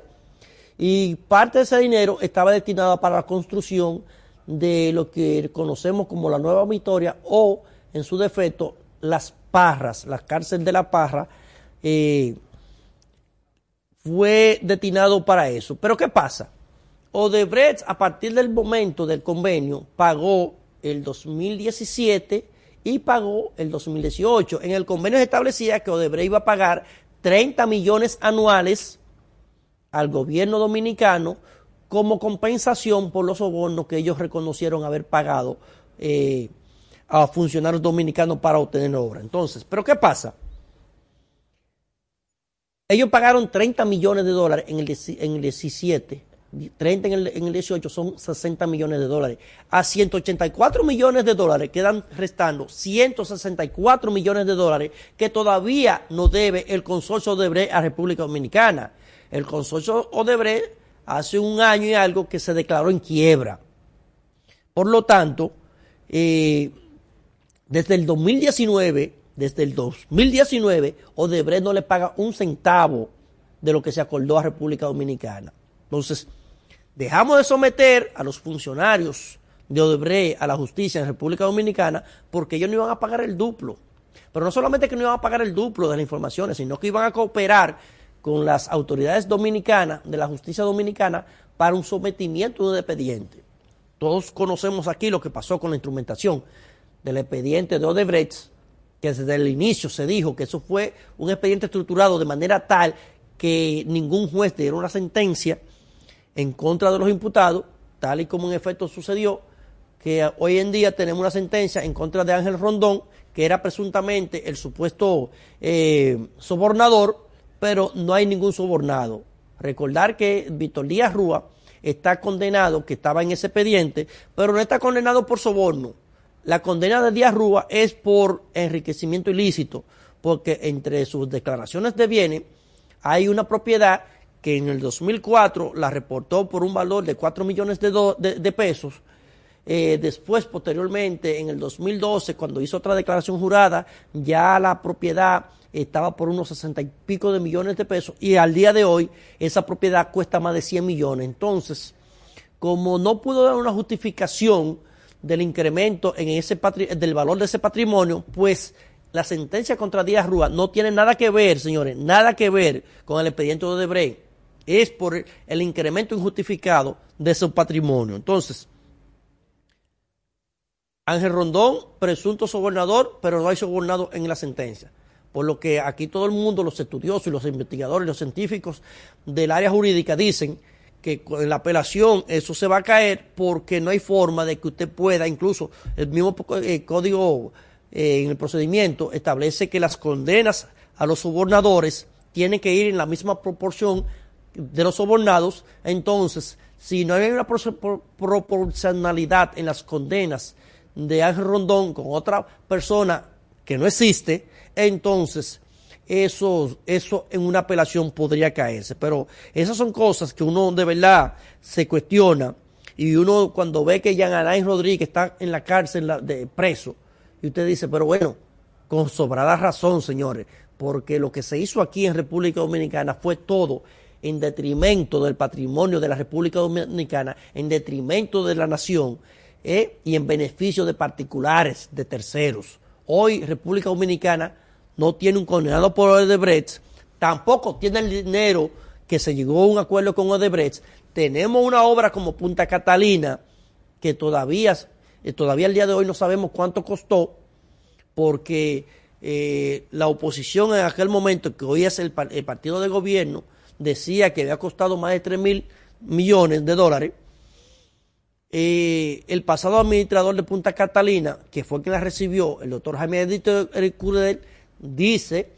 y parte de ese dinero estaba destinado para la construcción de lo que conocemos como la Nueva Victoria o, en su defecto, las Parras, la cárcel de la Parra, eh, fue destinado para eso. Pero ¿qué pasa? Odebrecht, a partir del momento del convenio, pagó el 2017 y pagó el 2018. En el convenio se establecía que Odebrecht iba a pagar 30 millones anuales al gobierno dominicano como compensación por los sobornos que ellos reconocieron haber pagado eh, a funcionarios dominicanos para obtener obra. Entonces, ¿pero qué pasa? Ellos pagaron 30 millones de dólares en el, en el 17 30 en el, en el 18 son 60 millones de dólares. A 184 millones de dólares quedan restando 164 millones de dólares que todavía no debe el consorcio Odebrecht a República Dominicana. El consorcio Odebrecht hace un año y algo que se declaró en quiebra. Por lo tanto, eh, desde el 2019, desde el 2019, Odebrecht no le paga un centavo de lo que se acordó a República Dominicana. Entonces, Dejamos de someter a los funcionarios de Odebrecht a la justicia en República Dominicana porque ellos no iban a pagar el duplo. Pero no solamente que no iban a pagar el duplo de las informaciones, sino que iban a cooperar con las autoridades dominicanas, de la justicia dominicana, para un sometimiento de expediente. Todos conocemos aquí lo que pasó con la instrumentación del expediente de Odebrecht, que desde el inicio se dijo que eso fue un expediente estructurado de manera tal que ningún juez diera una sentencia en contra de los imputados, tal y como en efecto sucedió, que hoy en día tenemos una sentencia en contra de Ángel Rondón, que era presuntamente el supuesto eh, sobornador, pero no hay ningún sobornado. Recordar que Víctor Díaz Rúa está condenado, que estaba en ese expediente, pero no está condenado por soborno. La condena de Díaz Rúa es por enriquecimiento ilícito, porque entre sus declaraciones de bienes hay una propiedad que en el 2004 la reportó por un valor de 4 millones de, pesos. Eh, después, posteriormente, en el 2012, cuando hizo otra declaración jurada, ya la propiedad estaba por unos 60 y pico de millones de pesos y al día de hoy esa propiedad cuesta más de 100 millones. Entonces, como no pudo dar una justificación del incremento en ese del valor de ese patrimonio, pues la sentencia contra Díaz Rúa no tiene nada que ver, señores, nada que ver con el expediente de Odebrecht es por el incremento injustificado de su patrimonio. Entonces, Ángel Rondón, presunto sobornador, pero no hay sobornado en la sentencia. Por lo que aquí todo el mundo, los estudiosos los investigadores, los científicos del área jurídica dicen que en la apelación eso se va a caer porque no hay forma de que usted pueda, incluso el mismo eh, código eh, en el procedimiento establece que las condenas a los sobornadores tienen que ir en la misma proporción de los sobornados, entonces si no hay una proporcionalidad en las condenas de Ángel Rondón con otra persona que no existe, entonces eso, eso en una apelación podría caerse. Pero esas son cosas que uno de verdad se cuestiona y uno cuando ve que Jean Alain Rodríguez está en la cárcel de preso y usted dice, pero bueno, con sobrada razón, señores, porque lo que se hizo aquí en República Dominicana fue todo en detrimento del patrimonio de la República Dominicana, en detrimento de la nación ¿eh? y en beneficio de particulares, de terceros. Hoy República Dominicana no tiene un condenado por Odebrecht, tampoco tiene el dinero que se llegó a un acuerdo con Odebrecht. Tenemos una obra como Punta Catalina que todavía, eh, todavía el día de hoy no sabemos cuánto costó porque eh, la oposición en aquel momento, que hoy es el, partido de gobierno, decía que había costado más de 3 mil millones de dólares. Eh, el pasado administrador de Punta Catalina, que fue quien la recibió, el doctor Jaime Edito Curdel, dice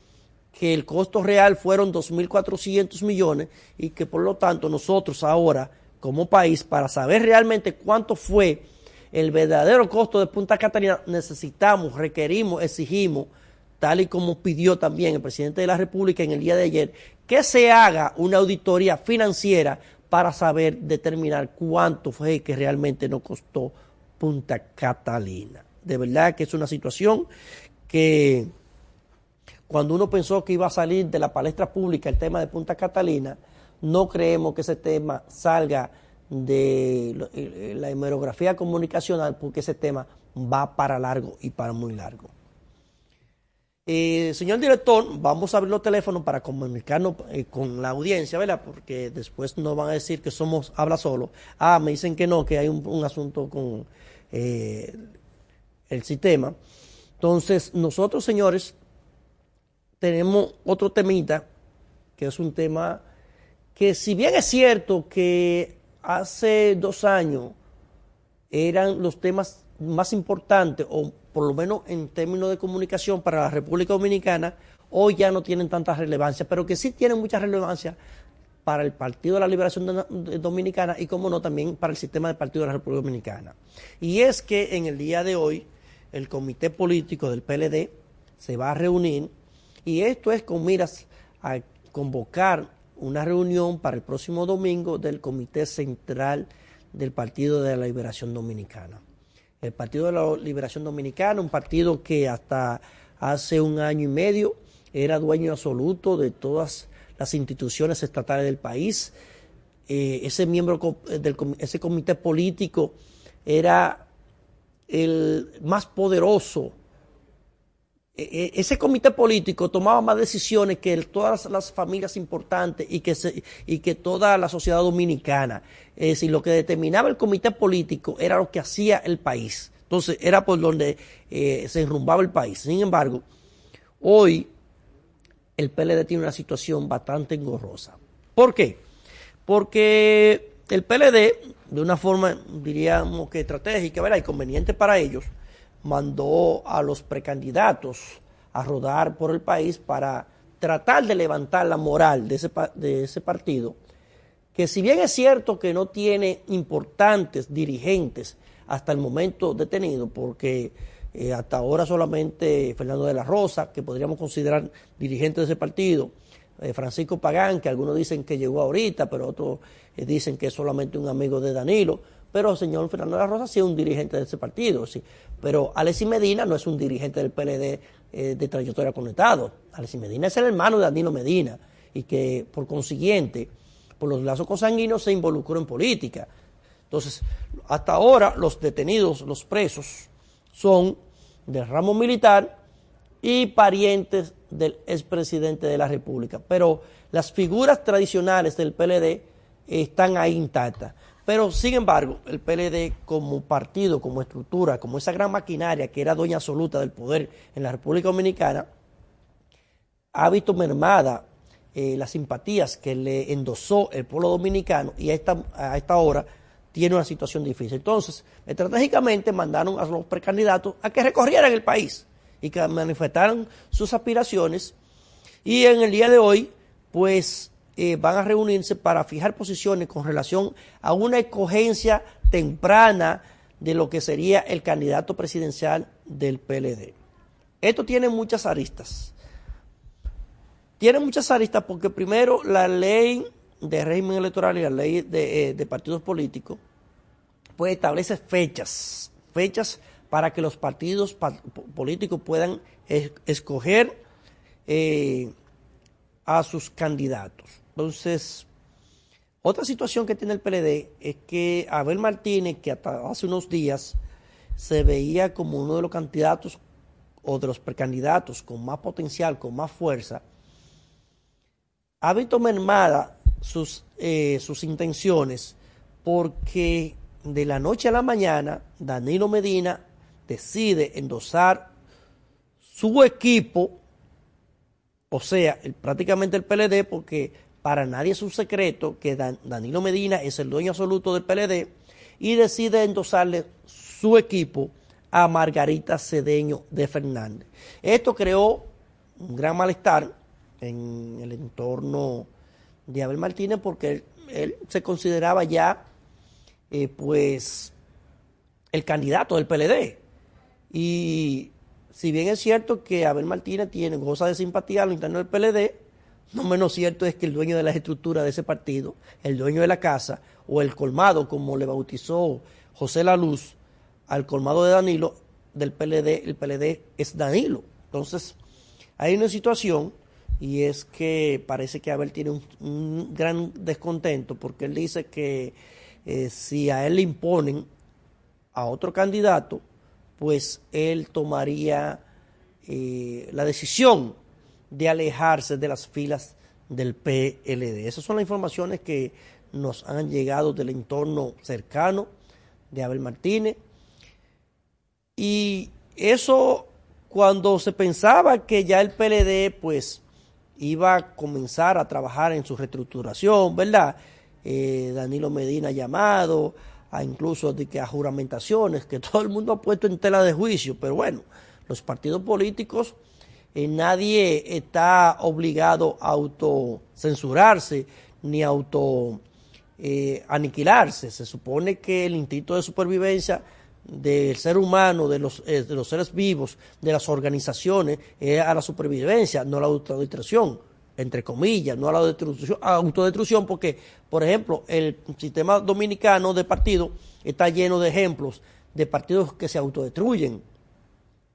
que el costo real fueron 2.400 millones y que por lo tanto nosotros ahora como país, para saber realmente cuánto fue el verdadero costo de Punta Catalina, necesitamos, requerimos, exigimos, tal y como pidió también el presidente de la República en el día de ayer, que se haga una auditoría financiera para saber determinar cuánto fue que realmente nos costó Punta Catalina. De verdad que es una situación que cuando uno pensó que iba a salir de la palestra pública el tema de Punta Catalina, no creemos que ese tema salga de la hemerografía comunicacional porque ese tema va para largo y para muy largo. Eh, señor director, vamos a abrir los teléfonos para comunicarnos eh, con la audiencia, ¿verdad? Porque después nos van a decir que somos habla solo. Ah, me dicen que no, que hay un, asunto con eh, el sistema. Entonces, nosotros, señores, tenemos otro temita, que es un tema que si bien es cierto que hace dos años eran los temas más importantes, o por lo menos en términos de comunicación para la República Dominicana, hoy ya no tienen tanta relevancia, pero que sí tienen mucha relevancia para el Partido de la Liberación Dominicana y, como no, también para el sistema de partido de la República Dominicana. Y es que en el día de hoy el comité político del PLD se va a reunir y esto es con miras a convocar una reunión para el próximo domingo del Comité Central del Partido de la Liberación Dominicana. El Partido de la Liberación Dominicana, un partido que hasta hace un año y medio era dueño absoluto de todas las instituciones estatales del país. Eh, ese miembro del ese comité político era el más poderoso ese comité político tomaba más decisiones que todas las familias importantes y que, y que toda la sociedad dominicana. Es decir, lo que determinaba el comité político era lo que hacía el país. Entonces, era por donde eh, se enrumbaba el país. Sin embargo, hoy el PLD tiene una situación bastante engorrosa. ¿Por qué? Porque el PLD, de una forma, diríamos que estratégica, ¿verdad? y conveniente para ellos, mandó a los precandidatos a rodar por el país para tratar de levantar la moral de ese, de ese partido, que si bien es cierto que no tiene importantes dirigentes hasta el momento detenidos, porque eh, hasta ahora solamente Fernando de la Rosa, que podríamos considerar dirigente de ese partido, eh, Francisco Pagán, que algunos dicen que llegó ahorita, pero otros eh, dicen que es solamente un amigo de Danilo, pero el señor Fernando de la Rosa sí es un dirigente de ese partido, sí. Pero Alexis Medina no es un dirigente del PLD eh, de trayectoria conectado. Alexis Medina es el hermano de Danilo Medina y que por consiguiente, por los lazos consanguíneos, se involucró en política. Entonces, hasta ahora los detenidos, los presos, son del ramo militar y parientes del expresidente de la República. Pero las figuras tradicionales del PLD están ahí intactas. Pero, sin embargo, el PLD como partido, como estructura, como esa gran maquinaria que era dueña absoluta del poder en la República Dominicana, ha visto mermada eh, las simpatías que le endosó el pueblo dominicano y a esta, a esta hora tiene una situación difícil. Entonces, estratégicamente mandaron a los precandidatos a que recorrieran el país y que manifestaran sus aspiraciones y en el día de hoy, pues eh, van a reunirse para fijar posiciones con relación a una escogencia temprana de lo que sería el candidato presidencial del PLD. Esto tiene muchas aristas. Tiene muchas aristas porque primero la ley de régimen electoral y la ley de, eh, partidos políticos pues establece fechas, fechas para que los partidos políticos puedan escoger eh, a sus candidatos. Entonces, otra situación que tiene el PLD es que Abel Martínez, que hasta hace unos días se veía como uno de los candidatos o de los precandidatos con más potencial, con más fuerza, ha visto mermada sus, eh, sus intenciones porque de la noche a la mañana Danilo Medina decide endosar su equipo, o sea, prácticamente el PLD, porque para nadie es un secreto que Danilo Medina es el dueño absoluto del PLD, y decide endosarle su equipo a Margarita Cedeño de Fernández. Esto creó un gran malestar en el entorno de Abel Martínez porque él, se consideraba ya eh, pues el candidato del PLD. Y si bien es cierto que Abel Martínez tiene goza de simpatía a lo interno del PLD, no menos cierto es que el dueño de las estructuras de ese partido, el dueño de la casa o el colmado, como le bautizó José La Luz, al colmado de Danilo, del PLD, el PLD es Danilo. Entonces, hay una situación y es que parece que Abel tiene un, gran descontento porque él dice que eh, si a él le imponen a otro candidato, pues él tomaría eh, la decisión de alejarse de las filas del PLD. Esas son las informaciones que nos han llegado del entorno cercano de Abel Martínez. Y eso cuando se pensaba que ya el PLD pues iba a comenzar a trabajar en su reestructuración, ¿verdad? Eh, Danilo Medina llamado a incluso de que a juramentaciones que (laughs) todo el mundo ha puesto en tela de juicio, pero bueno, los partidos políticos eh, nadie está obligado a autocensurarse ni a auto eh. Se supone que el instinto de supervivencia del ser humano, de los, eh, de los seres vivos, de las organizaciones, es a la supervivencia, no a la autodestrucción, entre comillas, no a la autodestrucción, porque, por ejemplo, el sistema dominicano de partidos está lleno de ejemplos de partidos que se autodestruyen.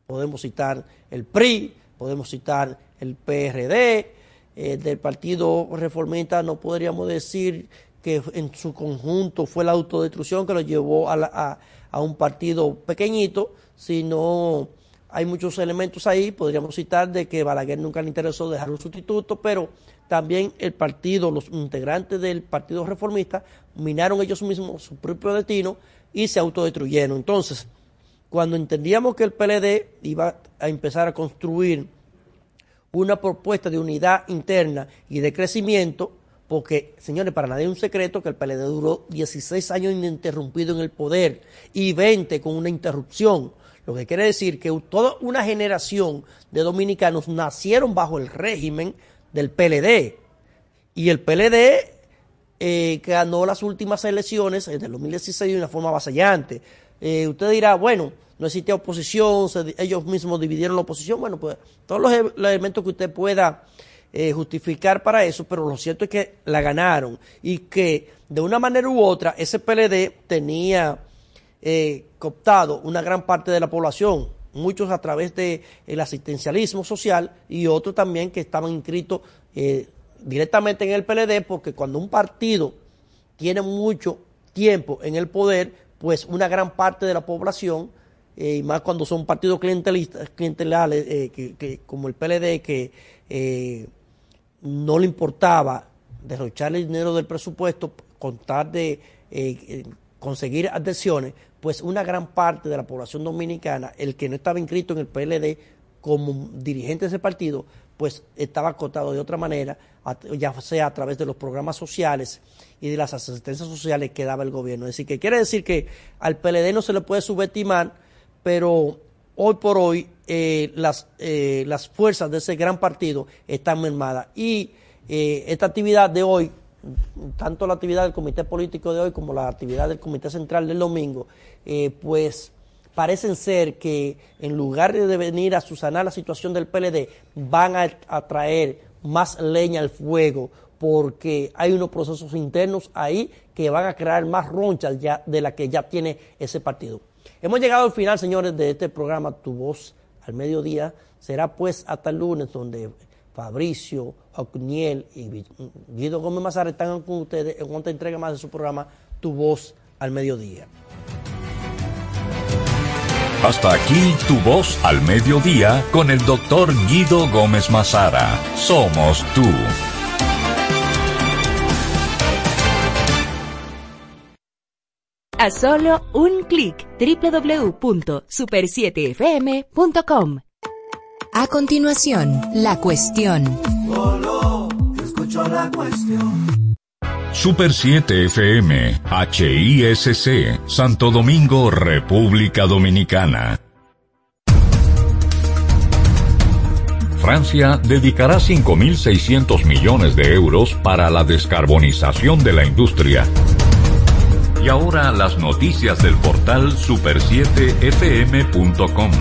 Podemos citar el PRI, podemos citar el PRD, eh, del Partido Reformista no podríamos decir que en su conjunto fue la autodestrucción que lo llevó a, a a un partido pequeñito, sino hay muchos elementos ahí, podríamos citar de que Balaguer nunca le interesó dejar un sustituto, pero también el partido, los integrantes del Partido Reformista, minaron ellos mismos su propio destino y se autodestruyeron. Entonces, cuando entendíamos que el PLD iba a empezar a construir una propuesta de unidad interna y de crecimiento, porque, señores, para nadie es un secreto que el PLD duró 16 años ininterrumpido en el poder y 20 con una interrupción. Lo que quiere decir que toda una generación de dominicanos nacieron bajo el régimen del PLD. Y el PLD eh, ganó las últimas elecciones en el 2016 de una forma avasallante. Eh, usted dirá, bueno, no existía oposición, ellos mismos dividieron la oposición. Bueno, pues todos los elementos que usted pueda eh, justificar para eso, pero lo cierto es que la ganaron y que de una manera u otra ese PLD tenía eh, cooptado una gran parte de la población, muchos a través del el asistencialismo social y otros también que estaban inscritos eh, directamente en el PLD porque cuando un partido tiene mucho tiempo en el poder, pues una gran parte de la población y más cuando son partidos clientelistas, clientelares que, como el PLD que no le importaba derrochar el dinero del presupuesto, contar de eh, eh, conseguir adhesiones, pues una gran parte de la población dominicana, el que no estaba inscrito en el PLD como dirigente de ese partido, pues estaba acotado de otra manera, ya sea a través de los programas sociales y de las asistencias sociales que daba el gobierno. Es decir, que quiere decir que al PLD no se le puede subestimar, pero hoy por hoy eh, las, eh, las fuerzas de ese gran partido están mermadas. Y eh, esta actividad de hoy, tanto la actividad del comité político de hoy como la actividad del comité central del domingo, pues parecen ser que en lugar de venir a susanar la situación del PLD, van a, traer más leña al fuego porque hay unos procesos internos ahí que van a crear más ronchas ya de la que ya tiene ese partido. Hemos llegado al final, señores, de este programa Tu Voz al Mediodía. Será pues hasta el lunes donde Fabricio, Ocniel y Guido Gómez Mazar están con ustedes en otra entrega más de su programa Tu Voz al Mediodía. Hasta aquí tu voz al mediodía con el doctor Guido Gómez Mazara. Somos tú. A solo un clic www.super7fm.com. A continuación, la cuestión. escucho la cuestión. Super 7 FM, HISC, Santo Domingo, República Dominicana. Francia dedicará 5.600 millones de euros para la descarbonización de la industria. Y ahora las noticias del portal super7fm.com.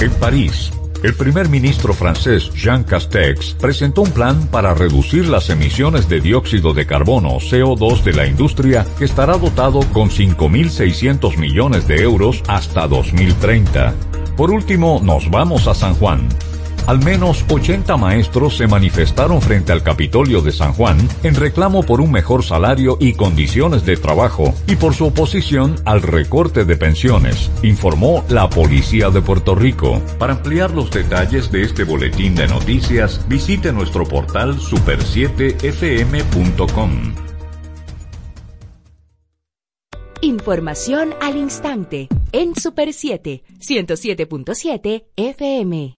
En París, el primer ministro francés Jean Castex presentó un plan para reducir las emisiones de dióxido de carbono CO2 de la industria que estará dotado con 5.600 millones de euros hasta 2030. Por último, nos vamos a San Juan, al menos 80 maestros se manifestaron frente al Capitolio de San Juan en reclamo por un mejor salario y condiciones de trabajo y por su oposición al recorte de pensiones, informó la Policía de Puerto Rico. Para ampliar los detalles de este boletín de noticias, visite nuestro portal super7fm.com. Información al instante en Super 7, 107.7 FM.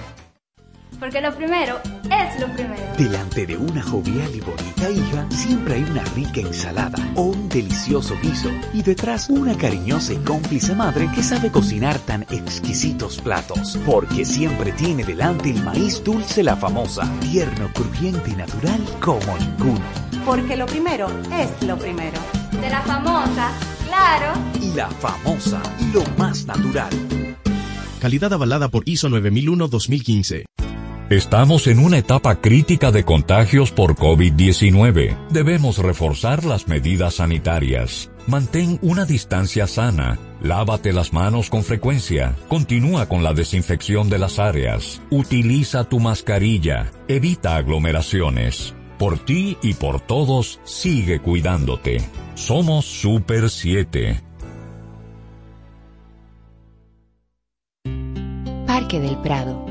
porque lo primero es lo primero. Delante de una jovial y bonita hija, siempre hay una rica ensalada o un delicioso guiso y detrás una cariñosa y cómplice madre que sabe cocinar tan exquisitos platos, porque siempre tiene delante el maíz dulce la famosa, tierno, crujiente y natural como ninguno. Porque lo primero es lo primero. De la famosa, claro. Y la famosa, lo más natural. Calidad avalada por ISO 9001-2015. Estamos en una etapa crítica de contagios por COVID-19. Debemos reforzar las medidas sanitarias. Mantén una distancia sana. Lávate las manos con frecuencia. Continúa con la desinfección de las áreas. Utiliza tu mascarilla. Evita aglomeraciones. Por ti y por todos, sigue cuidándote. Somos Super 7. Parque del Prado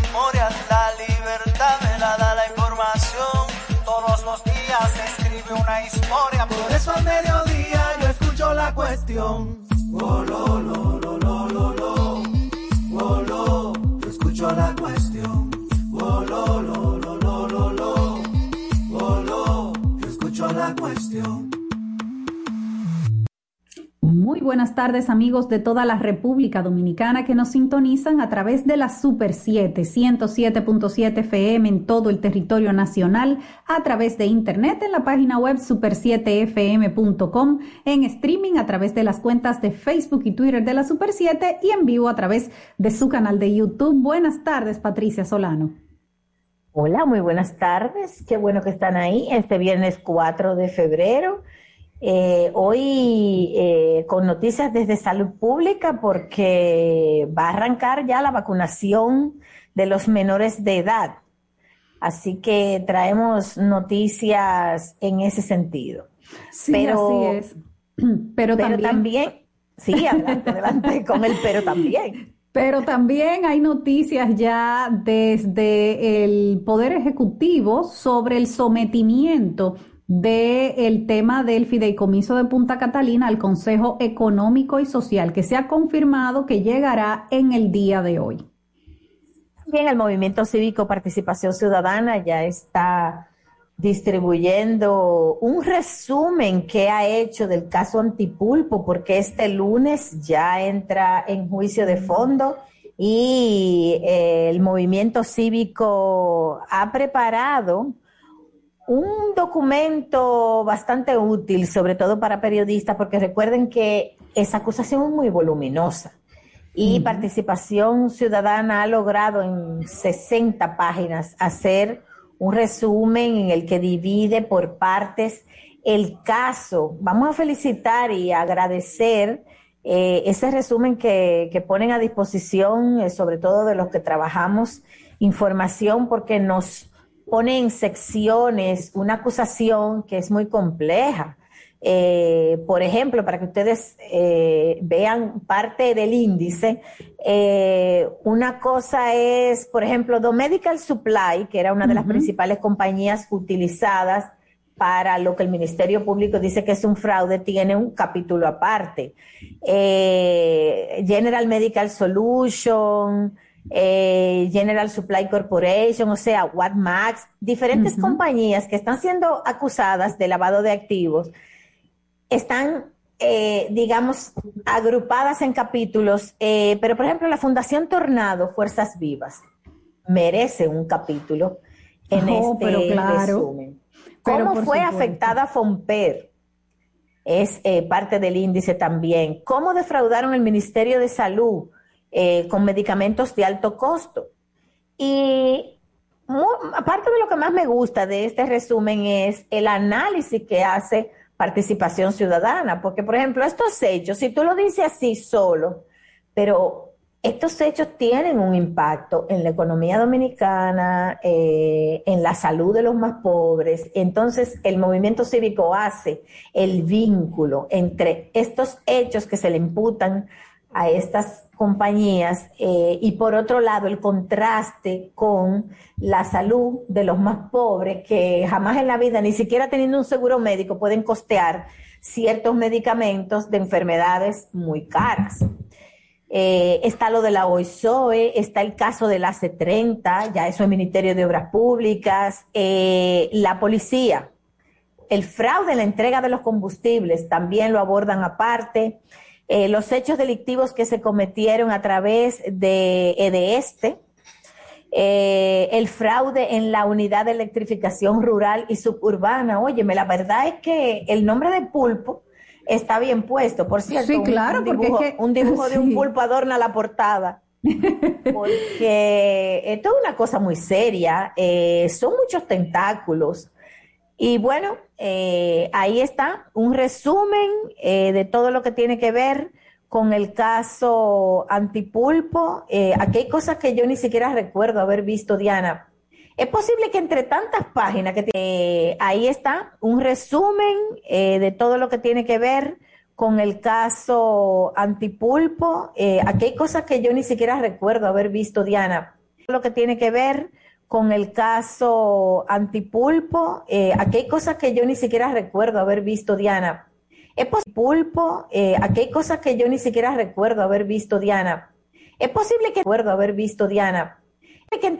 Una historia. Por eso al mediodía yo escucho la cuestión. Oh, lo, lo, lo, lo, lo, lo. Oh, lo, yo escucho la cuestión. Muy buenas tardes amigos de toda la República Dominicana que nos sintonizan a través de la Super 7, 107.7 FM en todo el territorio nacional, a través de internet en la página web super7fm.com, en streaming a través de las cuentas de Facebook y Twitter de la Super 7 y en vivo a través de su canal de YouTube. Buenas tardes, Patricia Solano. Hola, muy buenas tardes. Qué bueno que están ahí este viernes 4 de febrero. Eh, hoy eh, con noticias desde salud pública porque va a arrancar ya la vacunación de los menores de edad. Así que traemos noticias en ese sentido. Sí, pero, así es. (clears throat) Pero, pero también, también, sí, adelante, adelante (laughs) con el pero también. Pero también hay noticias ya desde el Poder Ejecutivo sobre el sometimiento del tema del fideicomiso de Punta Catalina al Consejo Económico y Social, que se ha confirmado que llegará en el día de hoy. Bien, el Movimiento Cívico Participación Ciudadana ya está distribuyendo un resumen que ha hecho del caso Antipulpo, porque este lunes ya entra en juicio de fondo y eh, el movimiento cívico ha preparado un documento bastante útil, sobre todo para periodistas, porque recuerden que esa acusación es muy voluminosa y Participación Ciudadana ha logrado en 60 páginas hacer un resumen en el que divide por partes el caso. Vamos a felicitar y agradecer eh, ese resumen que, que, ponen a disposición, eh, sobre todo de los que trabajamos información, porque nos pone en secciones una acusación que es muy compleja. Eh, por ejemplo, para que ustedes eh, vean parte del índice, eh, una cosa es, por ejemplo, The Medical Supply, que era una de las principales compañías utilizadas para lo que el Ministerio Público dice que es un fraude, tiene un capítulo aparte. General Medical Solution, eh, General Supply Corporation, o sea, Max, diferentes compañías que están siendo acusadas de lavado de activos, están, eh, digamos, agrupadas en capítulos, eh, pero por ejemplo, la Fundación Tornado, Fuerzas Vivas, merece un capítulo en este resumen. ¿Cómo fue afectada Fomper? Es parte del índice también. ¿Cómo defraudaron el Ministerio de Salud? Eh, con medicamentos de alto costo. Y aparte de lo que más me gusta de este resumen es el análisis que hace participación ciudadana, porque por ejemplo estos hechos, si tú lo dices así solo, pero estos hechos tienen un impacto en la economía dominicana, eh, en la salud de los más pobres. Entonces, el movimiento cívico hace el vínculo entre estos hechos que se le imputan a estas compañías eh, y por otro lado el contraste con la salud de los más pobres que jamás en la vida, ni siquiera teniendo un seguro médico, pueden costear ciertos medicamentos de enfermedades muy caras. eh, está lo de la OISOE, está el caso del AC30, ya eso es Ministerio de Obras Públicas, eh, la policía, el fraude en la entrega de los combustibles también lo abordan aparte, eh, los hechos delictivos que se cometieron a través de EDESTE, el fraude en la unidad de electrificación rural y suburbana. Óyeme, la verdad es que el nombre de pulpo está bien puesto. Por cierto, sí, claro, un, dibujo, porque un dibujo de un pulpo adorna la portada. (laughs) Porque esto es una cosa muy seria, eh, son muchos tentáculos. Y bueno, eh, ahí está un resumen eh, de todo lo que tiene que ver con el caso antipulpo. aquí hay cosas que yo ni siquiera recuerdo haber visto, Diana, es posible que entre tantas páginas que tiene, ahí está un resumen eh, de todo lo que tiene que ver con el caso antipulpo. Eh, aquí hay cosas que yo ni siquiera recuerdo haber visto, Diana. Lo que tiene que ver con el caso antipulpo. Eh, aquí hay cosas que yo ni siquiera recuerdo haber visto, Diana. Es pulpo. Eh, aquí hay cosas que yo ni siquiera recuerdo haber visto, Diana. Es posible que recuerdo haber visto, Diana. Que entre